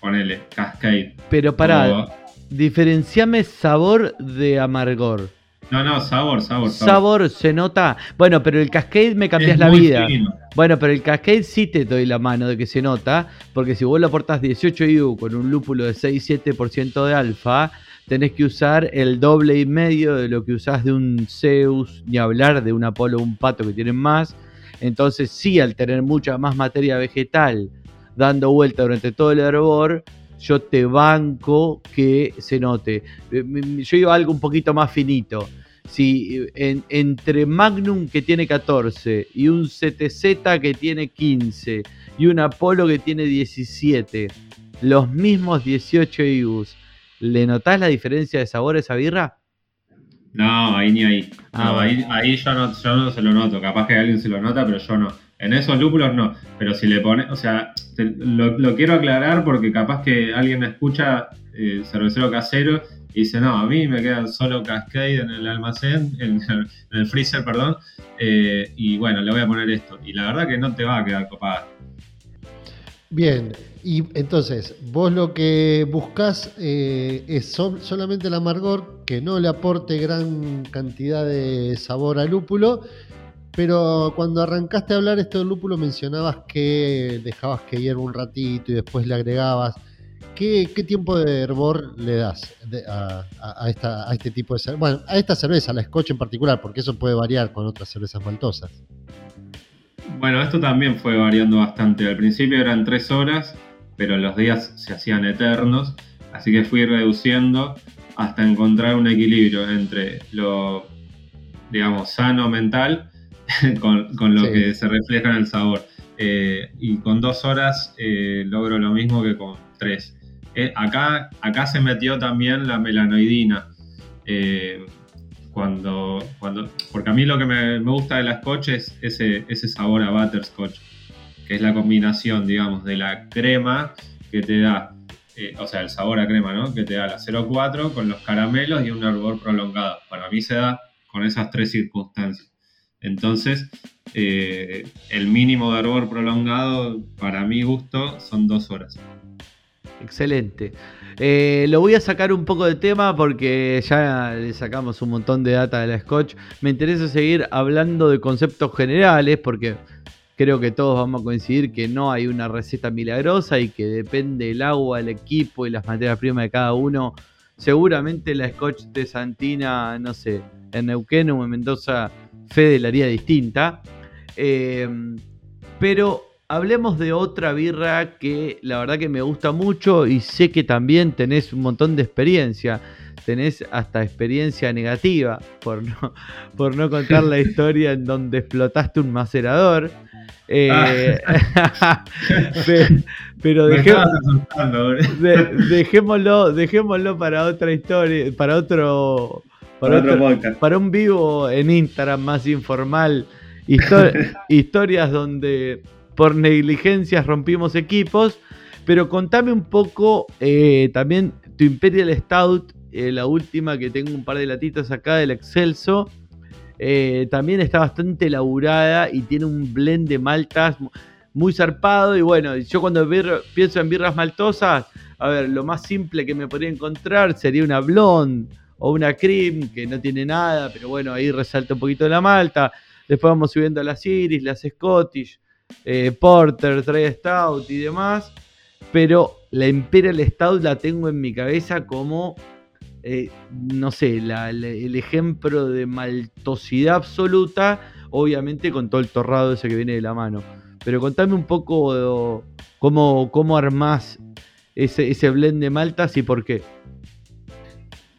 ponele, Cascade. Pero para, diferenciame sabor de amargor. No, no, sabor, sabor, sabor. se nota. Bueno, pero el Cascade me cambias la vida. Bueno, pero el Cascade sí te doy la mano de que se nota, porque si vos lo aportás 18 IU con un lúpulo de 6-7% de alfa, tenés que usar el doble y medio de lo que usás de un Zeus, ni hablar de un Apolo o un Pato que tienen más. Entonces sí, al tener mucha más materia vegetal dando vuelta durante todo el hervor, yo te banco que se note. Eh, yo iba a algo un poquito más finito si entre Magnum que tiene 14 y un CTZ que tiene 15 y un Apolo que tiene 17, los mismos 18 IBUs, ¿le notás la diferencia de sabor a esa birra? No, ahí ni ahí. Ah, ahí, ahí yo, no, se lo noto. Capaz que alguien se lo nota, pero yo no. En esos lúpulos no. Pero si le pones, o sea, lo, quiero aclarar porque capaz que alguien escucha eh, cervecero casero y dice, no, a mí me quedan solo Cascade en el almacén, [LAUGHS] en, el freezer, perdón, eh, y bueno, le voy a poner esto. Y la verdad que no te va a quedar copada. Bien, y entonces, vos lo que buscas eh, es solamente el amargor, que no le aporte gran cantidad de sabor al lúpulo, pero cuando arrancaste a hablar esto del lúpulo mencionabas que dejabas que hierva un ratito y después le agregabas ¿Qué, tiempo de hervor le das a, esta, este tipo de cerveza? Bueno, a esta cerveza, la Scotch en particular, porque eso puede variar con otras cervezas maltosas. Bueno, esto también fue variando bastante. Al principio eran tres horas, pero los días se hacían eternos, así que fui reduciendo hasta encontrar un equilibrio entre lo, digamos, sano mental [LAUGHS] con, lo que se refleja en el sabor. Eh, y con dos horas eh, logro lo mismo que con tres. Eh, acá, acá se metió también la melanoidina. Eh, cuando, cuando, porque a mí lo que me, gusta de las scotch es ese, ese sabor a butterscotch, que es la combinación, digamos, de la crema que te da, eh, o sea, el sabor a crema, ¿no? Que te da la 0,4 con los caramelos y un hervor prolongado. Para mí se da con esas tres circunstancias. Entonces, el mínimo de hervor prolongado, para mi gusto, son dos horas. Excelente. Eh, lo voy a sacar un poco de tema porque ya le sacamos un montón de data de la Scotch. Me interesa seguir hablando de conceptos generales porque creo que todos vamos a coincidir que no hay una receta milagrosa y que depende el agua, el equipo y las materias primas de cada uno Seguramente la Scotch de Santina, no sé, en Neuquén o en Mendoza, Fede la haría distinta. Eh, pero hablemos de otra birra que la verdad que me gusta mucho y sé que también tenés un montón de experiencia. Tenés hasta experiencia negativa por no, [LAUGHS] por no contar la historia en donde explotaste un macerador. Eh, [LAUGHS] pero dejémoslo, dejémoslo para otra historia, para otro, para, otro, para un vivo en Instagram más informal. [LAUGHS] historias donde por negligencias rompimos equipos. Pero contame un poco eh, también tu Imperial Stout, eh, la última que tengo un par de latitas acá del Excelso. Eh, también está bastante elaborada y tiene un blend de maltas muy zarpado. Y bueno, yo cuando pienso en birras maltosas, a ver, lo más simple que me podría encontrar sería una blonde o una cream, que no tiene nada, pero bueno, ahí resalta un poquito la malta. Después vamos subiendo a las Iris, las Scottish, eh, Porter, Dry Stout y demás. Pero la Imperial Stout la tengo en mi cabeza como eh, no sé, el ejemplo de maltosidad absoluta, obviamente con todo el torrado ese que viene de la mano. Pero contame un poco cómo, cómo armás ese, ese blend de maltas y por qué.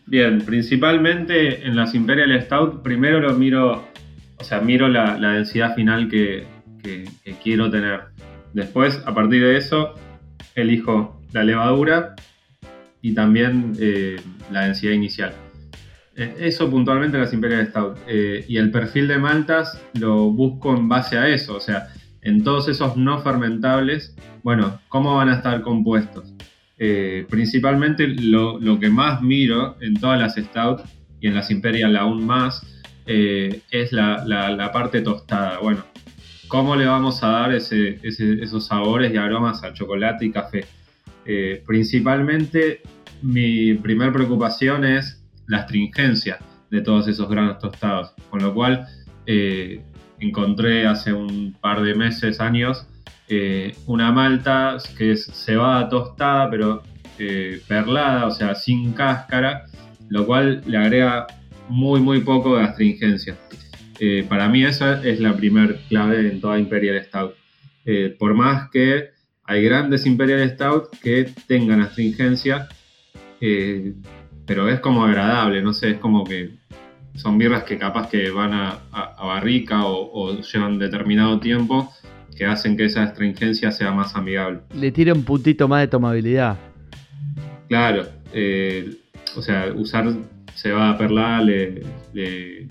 Bien, principalmente en las Imperial Stout, primero lo miro, o sea, miro la, densidad final que, quiero tener. Después, a partir de eso, elijo la levadura y también eh, la densidad inicial. Eh, eso puntualmente las Imperial Stout. Eh, y el perfil de maltas lo busco en base a eso, o sea, en todos esos no fermentables, bueno, ¿cómo van a estar compuestos? principalmente lo, que más miro en todas las Stout y en las Imperial aún más es la, parte tostada. Bueno, ¿cómo le vamos a dar esos sabores y aromas a chocolate y café? Eh, principalmente mi primer preocupación es la astringencia de todos esos granos tostados, con lo cual eh, encontré hace un par de meses, años, eh, una malta que es cebada tostada pero perlada, o sea, sin cáscara, lo cual le agrega muy muy poco de astringencia. Para mí esa es la primer clave en toda Imperial Stout. por más que hay grandes Imperial Stout que tengan astringencia, eh, pero es como agradable, no sé, es como que son birras que capaz que van a, barrica o, llevan determinado tiempo que hacen que esa astringencia sea más amigable. Le tira un puntito más de tomabilidad. Claro, eh, o sea, usar cebada perlada le, le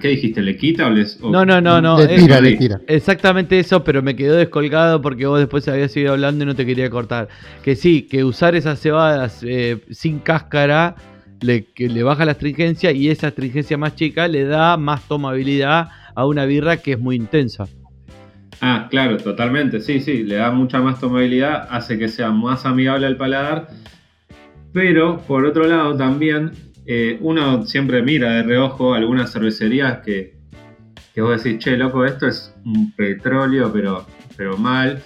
¿qué dijiste? ¿Le quita o les.? No, no, no, no. Le tira, le tira. Exactamente eso, pero me quedó descolgado porque vos después habías seguido hablando y no te quería cortar. Que sí, que usar esas cebadas eh, sin cáscara le, que le baja la astringencia y esa astringencia más chica le da más tomabilidad a una birra que es muy intensa. Ah, claro, totalmente. Sí, sí, le da mucha más tomabilidad, hace que sea más amigable al paladar. Pero por otro lado también eh, uno siempre mira de reojo algunas cervecerías que, que vos decís, che, loco, esto es un petróleo, pero, pero mal.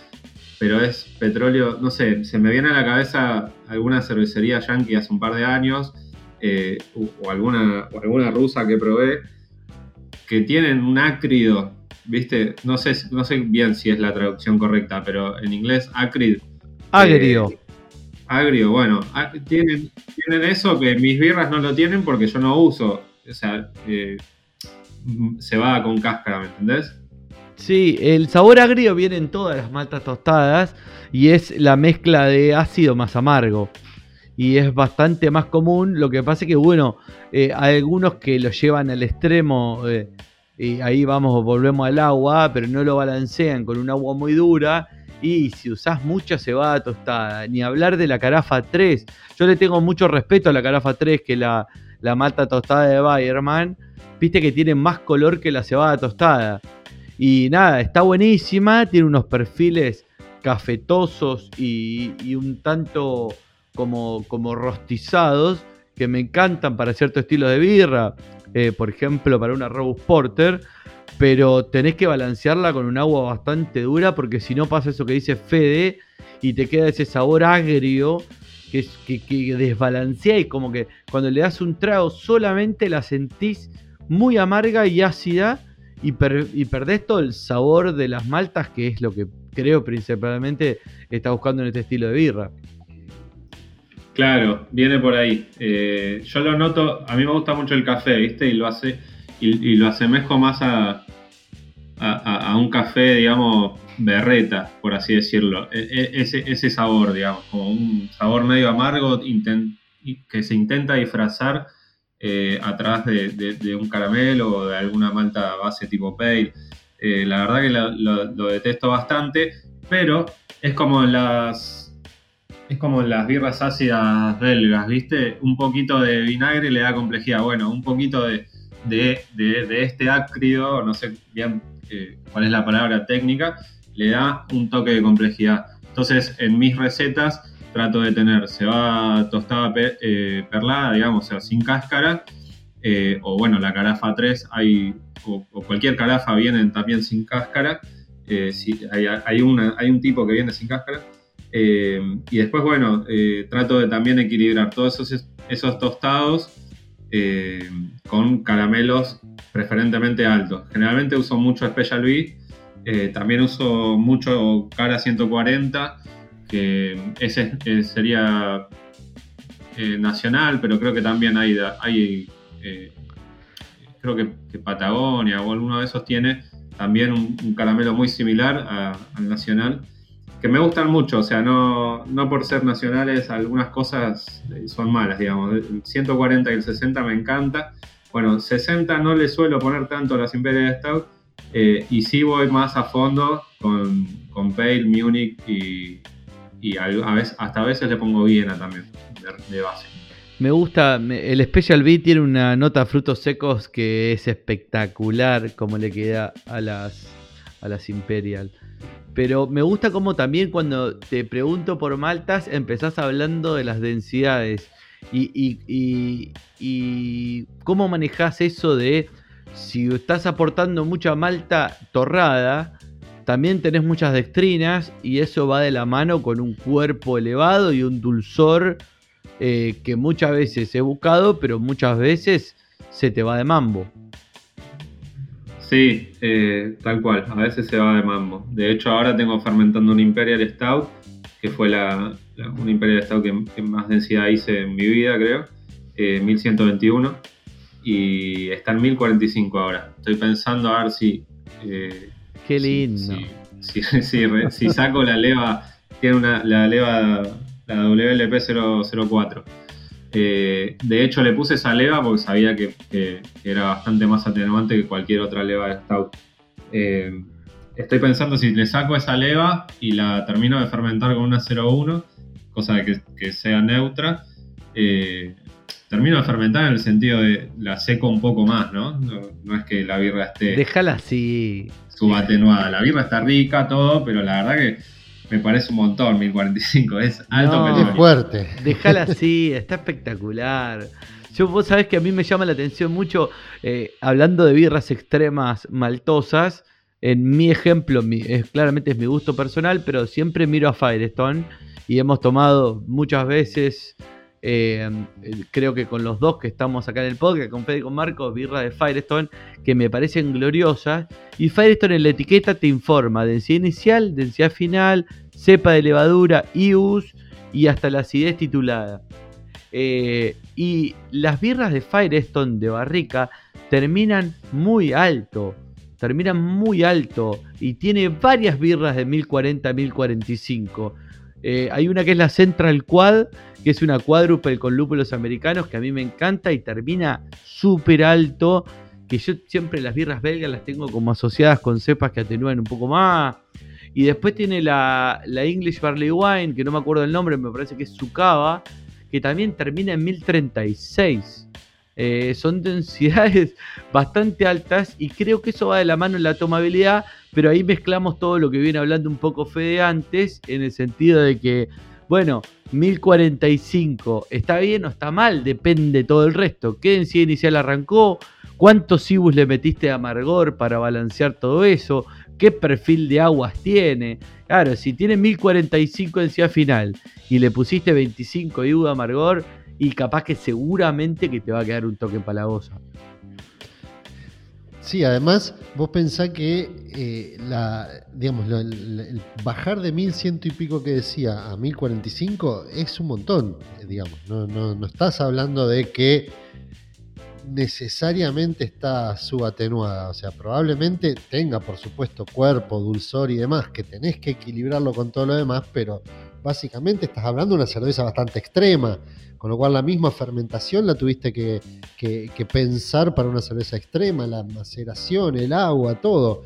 Pero es petróleo, no sé, se me viene a la cabeza alguna cervecería yankee hace un par de años, eh, o, alguna, o alguna rusa que probé, que tienen un ácrido, ¿viste? No sé, no sé bien si es la traducción correcta, pero en inglés acrid. Agrio. Eh, Agrio, bueno, ah, tienen, tienen eso que mis birras no lo tienen porque yo no uso. O sea, eh, se va con cáscara, ¿me entendés? Sí, el sabor agrio viene en todas las maltas tostadas y es la mezcla de ácido más amargo. Y es bastante más común. Lo que pasa es que, bueno, eh, hay algunos que lo llevan al extremo. Eh, y ahí vamos, volvemos al agua, pero no lo balancean con un agua muy dura y si usás mucha cebada tostada, ni hablar de la carafa 3. Yo le tengo mucho respeto a la carafa 3 que la, la malta tostada de Bayerman. Viste que tiene más color que la cebada tostada. Y nada, está buenísima, tiene unos perfiles cafetosos y, un tanto como, como rostizados que me encantan para cierto estilo de birra. Eh, por ejemplo, para una Robust Porter pero tenés que balancearla con un agua bastante dura porque si no pasa eso que dice Fede y te queda ese sabor agrio que, que, desbalancea y como que cuando le das un trago solamente la sentís muy amarga y ácida y, y perdés todo el sabor de las maltas, que es lo que creo principalmente está buscando en este estilo de birra. Claro, viene por ahí. Eh, yo lo noto, a mí me gusta mucho el café, ¿viste? Y lo hace y, lo asemejo más a, a, un café, digamos, berreta, por así decirlo. E, e, ese, ese sabor, digamos, como un sabor medio amargo que se intenta disfrazar eh, a través de, un caramelo o de alguna malta base tipo pale. Eh, la verdad que lo, detesto bastante, pero es como las es como las birras ácidas belgas, ¿viste? Un poquito de vinagre le da complejidad. Bueno, un poquito de, este ácrido, no sé bien eh, cuál es la palabra técnica, le da un toque de complejidad. Entonces, en mis recetas trato de tener cebada tostada eh, perlada, digamos, o sea, sin cáscara, eh, o bueno, la carafa 3, hay, o, cualquier carafa vienen también sin cáscara, si hay, hay, hay un tipo que viene sin cáscara, eh, y después, bueno, eh, trato de también equilibrar todos esos, esos tostados eh, con caramelos preferentemente altos. Generalmente uso mucho Special B, también uso mucho Cara 140, que ese sería nacional, pero creo que también hay, hay creo que, Patagonia o alguno de esos tiene también un, caramelo muy similar al nacional que me gustan mucho, o sea, no, no por ser nacionales, algunas cosas eh, son malas, digamos. El 140 y el 60 me encanta. Bueno, 60 no le suelo poner tanto a las Imperial Stout eh, y sí voy más a fondo con, con Pale, Munich y, y a, veces, hasta a veces le pongo Viena también, de, base. Me gusta, el Special B tiene una nota frutos secos que es espectacular como le queda a las, a las Imperial. Pero me gusta como también cuando te pregunto por maltas empezás hablando de las densidades y, cómo manejas eso de si estás aportando mucha malta torrada, también tenés muchas dextrinas y eso va de la mano con un cuerpo elevado y un dulzor eh, que muchas veces he buscado, pero muchas veces se te va de mambo. Sí, eh, tal cual, a veces se va de mambo. De hecho, ahora tengo fermentando un Imperial Stout, que fue la, un Imperial Stout que, más densidad hice en mi vida, creo, 1121, eh, y está en 1045 ahora. Estoy pensando a ver si... Eh, Qué lindo. Si, [LAUGHS] si, saco la leva, tiene una, la leva, la WLP004 eh, de hecho, le puse esa leva porque sabía que, era bastante más atenuante que cualquier otra leva de Stout. Eh, estoy pensando si le saco esa leva y la termino de fermentar con una 0.1, cosa de que, sea neutra. Eh, termino de fermentar en el sentido de la seco un poco más, ¿no? No, es que la birra esté. Déjala así. Subatenuada. La birra está rica, todo, pero la verdad que me parece un montón 1045, es alto no, Es fuerte. Déjala así, está espectacular. Yo, vos sabés que a mí me llama la atención mucho, eh, hablando de birras extremas maltosas, en mi ejemplo, es, claramente es mi gusto personal, pero siempre miro a Firestone y hemos tomado muchas veces eh, creo que con los dos que estamos acá en el podcast, con Fede y con Marcos, birra de Firestone, que me parecen gloriosas. Y Firestone en la etiqueta te informa densidad inicial, densidad final, cepa de levadura, IUS y hasta la acidez titulada. Eh, y las birras de Firestone de barrica terminan muy alto. Terminan muy alto y tiene varias birras de 1040 1045. Eh, hay una que es la Central Quad, que es una cuádruple con lúpulos americanos que a mí me encanta y termina súper alto. Que yo siempre las birras belgas las tengo como asociadas con cepas que atenúan un poco más. Y después tiene la, English Barley Wine, que no me acuerdo el nombre, me parece que es Sucava, que también termina en 1036. Eh, son densidades [LAUGHS] bastante altas y creo que eso va de la mano en la tomabilidad, pero ahí mezclamos todo lo que viene hablando un poco Fede antes, en el sentido de que, bueno, 1045, ¿está bien o está mal? Depende todo el resto. ¿Qué densidad inicial arrancó? ¿Cuántos cibus le metiste Amargor para balancear todo eso? qué perfil de aguas tiene. Claro, si tiene 1045 densidad final y le pusiste 25 y uva amargor, y capaz que seguramente que te va a quedar un toque empalagoso. Sí, además, vos pensás que eh, la, digamos, el, bajar de 1100 y pico que decía a 1045 es un montón, eh, digamos. No, no, no estás hablando de que necesariamente está subatenuada. O sea, probablemente tenga, por supuesto, cuerpo, dulzor y demás, que tenés que equilibrarlo con todo lo demás, pero básicamente estás hablando de una cerveza bastante extrema. Con lo cual la misma fermentación la tuviste que, pensar para una cerveza extrema, la maceración, el agua, todo.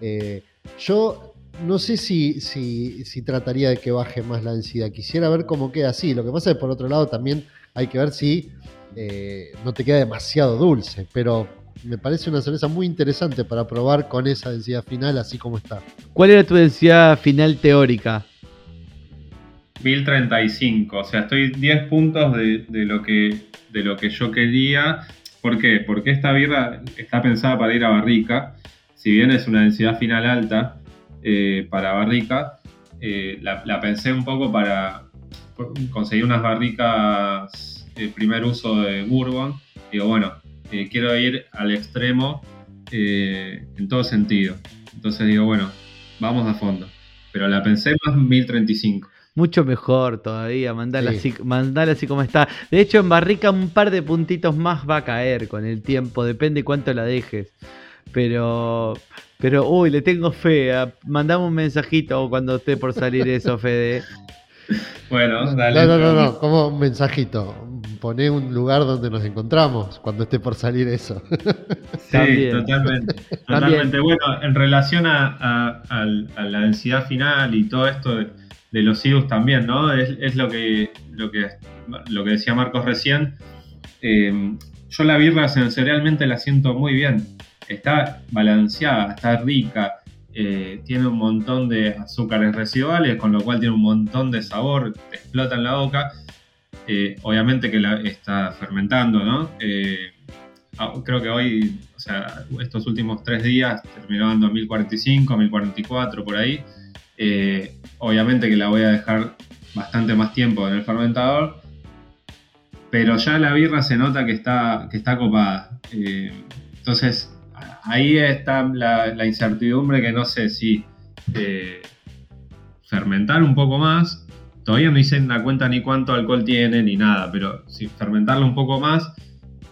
Eh, yo no sé si trataría de que baje más la densidad. Quisiera ver cómo queda así. Lo que pasa es que por otro lado también hay que ver si eh, no te queda demasiado dulce. Pero me parece una cerveza muy interesante para probar con esa densidad final así como está. ¿Cuál era tu densidad final teórica? 1035, o sea, estoy 10 puntos de, de lo que, de lo que yo quería. ¿Por qué? Porque esta birra está pensada para ir a barrica. Si bien es una densidad final alta eh, para barrica, eh, la, pensé un poco para conseguir unas barricas de primer uso de Bourbon. Digo, bueno, eh, quiero ir al extremo eh, en todo sentido. Entonces digo, bueno, vamos a fondo. Pero la pensé más 1035. Mucho mejor todavía, mandala, Sí. así, mandala así como está. De hecho, en barrica un par de puntitos más va a caer con el tiempo, depende cuánto la dejes. Pero, pero, uy, le tengo fe. Mandame un mensajito cuando esté por salir eso, Fede. Bueno, dale. No, no, no, no, como un mensajito. Poné un lugar donde nos encontramos cuando esté por salir eso. Sí, También. totalmente. totalmente. Bueno, en relación a, a la densidad final y todo esto de, los IBUs también, ¿no? Es, es lo, que, lo, que, lo que decía Marcos recién. Eh, yo la birra sensorialmente la siento muy bien. Está balanceada, está rica, eh, tiene un montón de azúcares residuales, con lo cual tiene un montón de sabor, explota en la boca. Eh, obviamente que la está fermentando, ¿no? Ah, creo que hoy, o sea, estos últimos tres días terminó dando 1045, 1044 por ahí. Eh, obviamente que la voy a dejar bastante más tiempo en el fermentador, pero ya la birra se nota que está, que está copada. Eh, entonces, ahí está la, la incertidumbre que no sé si eh, fermentar un poco más. Todavía no hice una cuenta ni cuánto alcohol tiene ni nada, pero si fermentarlo un poco más,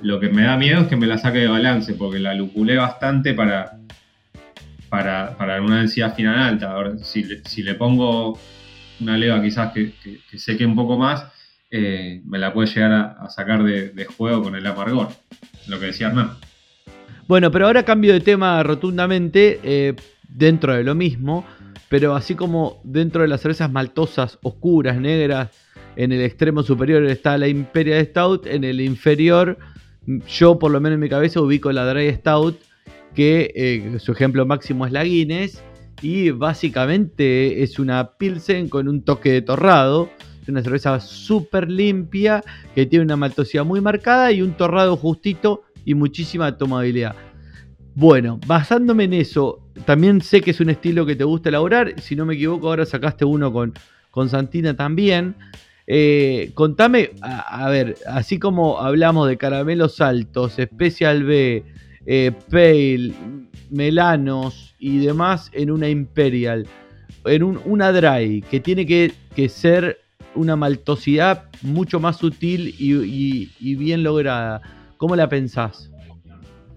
lo que me da miedo es que me la saque de balance, porque la lupulé bastante para, para, para una densidad final alta. Ahora, si le, si le pongo una leva quizás que, que- que seque un poco más, eh, me la puede llegar a, sacar de, de juego con el amargor. Lo que decía Hernán. Bueno, pero ahora cambio de tema rotundamente eh, dentro de lo mismo, pero así como dentro de las cervezas maltosas oscuras, negras, en el extremo superior está la Imperial Stout, en el inferior yo por lo menos en mi cabeza ubico la Dry Stout, que eh, su ejemplo máximo es la Guinness, y básicamente es una Pilsen con un toque de torrado. Es una cerveza súper limpia, que tiene una maltosidad muy marcada y un torrado justito y muchísima tomabilidad. Bueno, basándome en eso, también sé que es un estilo que te gusta elaborar. Si no me equivoco, ahora sacaste uno con, con Santina también. Eh, contame, a, a ver, así como hablamos de caramelos altos, Special B, eh, Pale, Melanos y demás en una Imperial, en un- una Dry, que tiene que, que ser una maltosidad mucho más sutil y, bien lograda. ¿Cómo la pensás?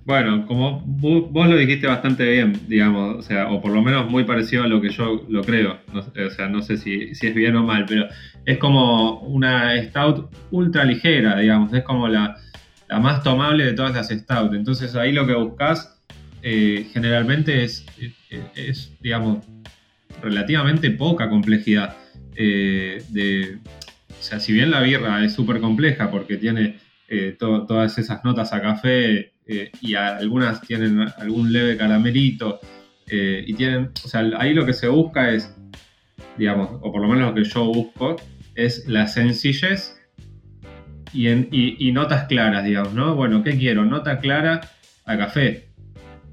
Bueno, como vo- vos lo dijiste bastante bien, digamos, o sea, o por lo menos muy parecido a lo que yo lo creo. O sea, no sé si, si es bien o mal, pero es como una stout ultra ligera, digamos, es como la, la más tomable de todas las stout. Entonces ahí lo que buscas eh, generalmente es, es, es, digamos, relativamente poca complejidad. eh, de, o sea, si bien la birra es súper compleja porque tiene eh, to- todas esas notas a café eh, y algunas tienen algún leve caramelito eh, y tienen, o sea, ahí lo que se busca es, digamos, o por lo menos lo que yo busco, es la sencillez y, notas claras, digamos, ¿no? Bueno, ¿qué quiero? Nota clara a café,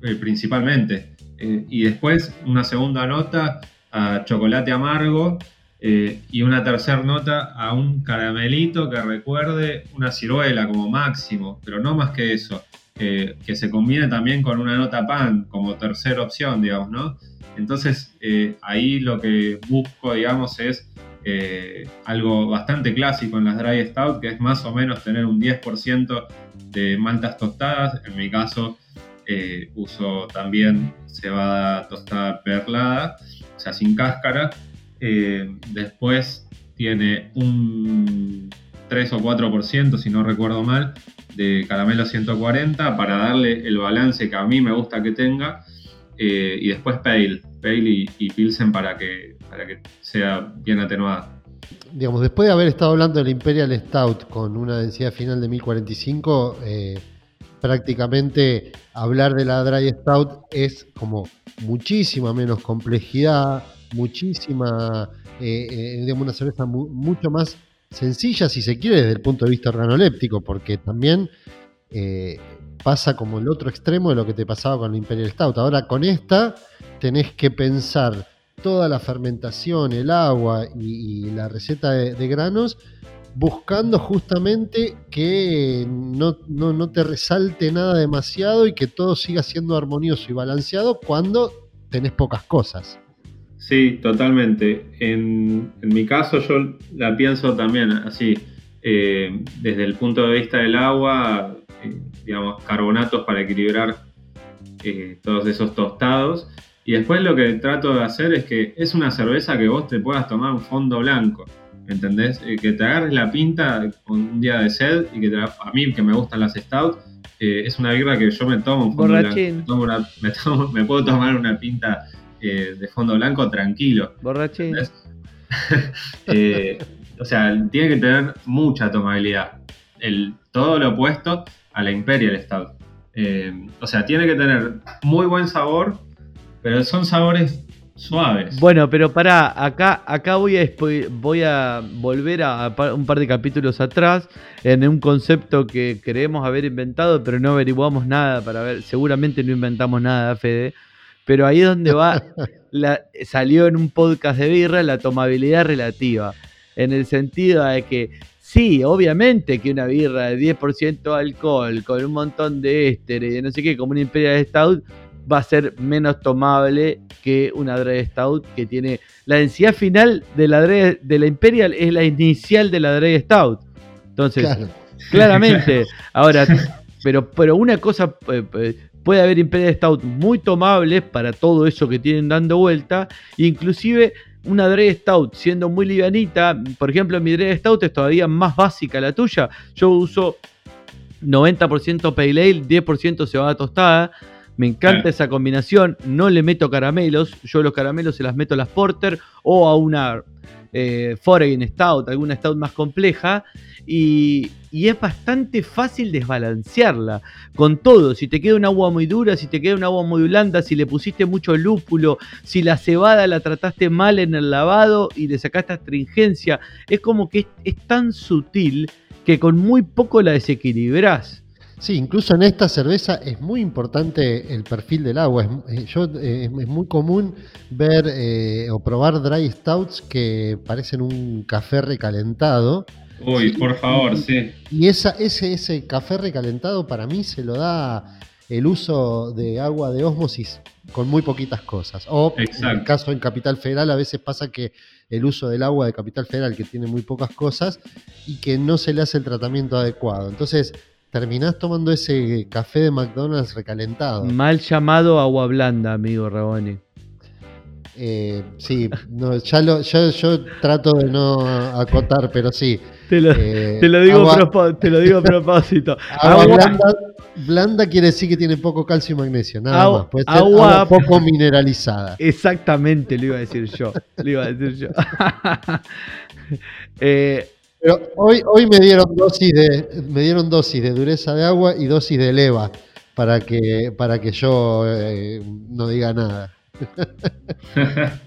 eh, principalmente. Eh, y después una segunda nota a chocolate amargo eh, y una tercera nota a un caramelito que recuerde una ciruela como máximo, pero no más que eso. que se combine también con una nota pan como tercera opción, digamos, ¿no? Entonces ahí lo que busco, digamos, es eh, algo bastante clásico en las dry stout, que es más o menos tener un 10% de maltas tostadas. En mi caso eh, uso también cebada tostada perlada, o sea, sin cáscara. Eh, después tiene un 3 o 4%, si no recuerdo mal, de caramelo 140 para darle el balance que a mí me gusta que tenga. y después pale, pale y pilsen para que para que sea bien atenuada. Digamos, después de haber estado hablando del Imperial Stout con una densidad final de 1045, eh, prácticamente hablar de la Dry Stout es como muchísima menos complejidad, muchísima, eh, eh, digamos, una cerveza mucho más sencilla, si se quiere, desde el punto de vista organoléptico, porque también pasa como el otro extremo de lo que te pasaba con el Imperial Stout. Ahora con esta tenés que pensar toda la fermentación, el agua y, la receta de, granos, buscando justamente que no, te resalte nada demasiado y que todo siga siendo armonioso y balanceado cuando tenés pocas cosas. Sí, totalmente. En, mi caso yo la pienso también así, eh, desde el punto de vista del agua, eh, digamos, carbonatos para equilibrar eh, todos esos tostados y después lo que trato de hacer es que es una cerveza que vos te puedas tomar un fondo blanco. ¿Entendés? Eh, que te agarres la pinta con un día de sed y que a mí que me gustan las stout, eh, es una birra que yo me tomo un fondo blanco. [LAUGHS] Me, puedo tomar una pinta eh, de fondo blanco tranquilo. Borrachín. [LAUGHS] o sea, tiene que tener mucha tomabilidad. El, todo lo opuesto a la Imperial Stout. o sea, tiene que tener muy buen sabor, pero son sabores suaves. Bueno, pero pará, acá, acá voy, a, voy a volver a, un par de capítulos atrás en un concepto que creemos haber inventado, pero no averiguamos nada para ver. Seguramente no inventamos nada, Fede. Pero ahí es donde va, [LAUGHS] la, salió en un podcast de birra la tomabilidad relativa. En el sentido de que Sí, obviamente que una birra de 10% alcohol con un montón de éster y de no sé qué, como una Imperial Stout, va a ser menos tomable que una Dry Stout que tiene la densidad final de la, de la Imperial es la inicial de la Dry Stout. Entonces, claramente, [LAUGHS] ahora, pero, pero una cosa, eh, eh, puede haber Imperial Stout muy tomables para todo eso que tienen dando vuelta, inclusive una Dry Stout siendo muy livianita, por ejemplo mi Dry Stout es todavía más básica la tuya, yo uso 90% Pale Ale, 10% cebada tostada, me encanta esa combinación. No le meto caramelos. Yo los caramelos se las meto a las Porter o a una eh, Foreign Stout, alguna Stout más compleja. Y, es bastante fácil desbalancearla con todo. Si te queda un agua muy dura, si te queda un agua muy blanda, si le pusiste mucho lúpulo, si la cebada la trataste mal en el lavado y le sacaste astringencia. Es como que es tan sutil que con muy poco la desequilibrás. Sí, incluso en esta cerveza es muy importante el perfil del agua. Es, eh, yo, eh, es muy común ver eh, o probar dry stouts que parecen un café recalentado. Uy, por favor, sí. Y esa, ese, ese café recalentado para mí se lo da el uso de agua de osmosis con muy poquitas cosas. O en el caso en Capital Federal a veces pasa que el uso del agua de Capital Federal que tiene muy pocas cosas y que no se le hace el tratamiento adecuado. Entonces, terminás tomando ese café de McDonald's recalentado. Mal llamado agua blanda, amigo Raboni. Eh, sí, no, ya lo, yo, trato de no acotar, pero sí. Te lo, eh, digo, a propósito. [LAUGHS] Agua, blanda, quiere decir que tiene poco calcio y magnesio, nada más. Puede ser agua, poco mineralizada. Exactamente, lo iba a decir yo. Lo iba a decir yo. [LAUGHS] eh, pero hoy, hoy me dieron dosis de, me dieron dosis de dureza de agua y dosis de leva para que, para que yo eh, no diga nada. [LAUGHS]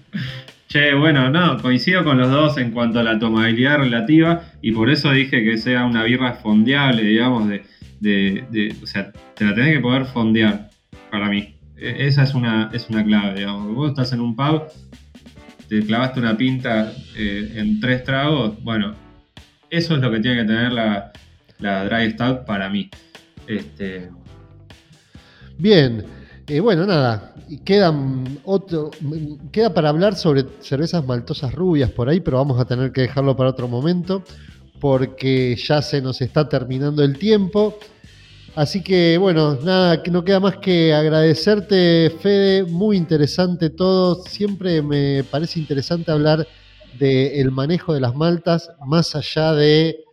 che, bueno, no, coincido con los dos en cuanto a la tomabilidad relativa y por eso dije que sea una birra fondeable, digamos, de, de, o sea, te la tenés que poder fondear para mí. e- esa es una, es una clave, digamos. Vos estás en un pub, te clavaste una pinta eh, en tres tragos, bueno, eso es lo que tiene que tener la, la Dry Stout para mí. Este, Bien, eh, bueno, nada, otro, queda para hablar sobre cervezas maltosas rubias por ahí, pero vamos a tener que dejarlo para otro momento porque ya se nos está terminando el tiempo. Así que bueno, nada, no queda más que agradecerte, Fede, muy interesante todo. Siempre me parece interesante hablar del manejo de las maltas, más allá de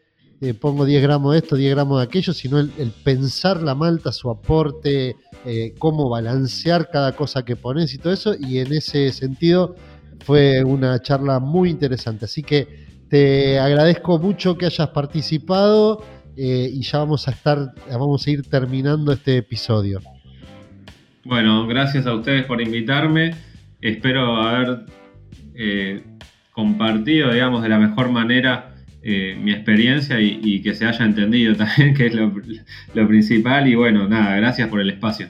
eh, pongo 10 gramos de esto, 10 gramos de aquello, sino el, pensar la malta, su aporte, eh, cómo balancear cada cosa que pones y todo eso. Y en ese sentido fue una charla muy interesante. Así que te agradezco mucho que hayas participado eh, y ya vamos a estar, vamos a ir terminando este episodio. Bueno, gracias a ustedes por invitarme. Espero haber compartido, digamos, de la mejor manera eh, mi experiencia y, que se haya entendido [LAUGHS] también, que es lo, principal. Y bueno, nada, gracias por el espacio.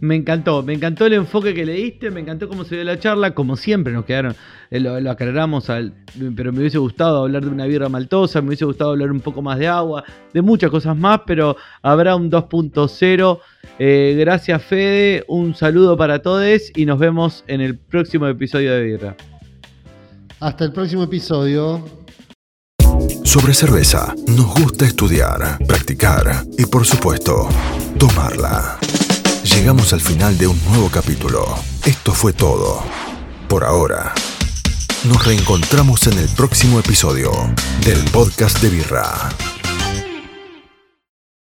Me encantó, me encantó el enfoque que le diste, me encantó cómo se dio la charla, como siempre nos quedaron, eh, lo, lo aclaramos, al, pero me hubiese gustado hablar de una birra maltosa, me hubiese gustado hablar un poco más de agua, de muchas cosas más, pero habrá un 2.0. Eh, gracias Fede, un saludo para todos y nos vemos en el próximo episodio de Birra. Hasta el próximo episodio. Sobre cerveza, nos gusta estudiar, practicar y por supuesto, tomarla. Llegamos al final de un nuevo capítulo. Esto fue todo. Por ahora. Nos reencontramos en el próximo episodio del podcast de Birra.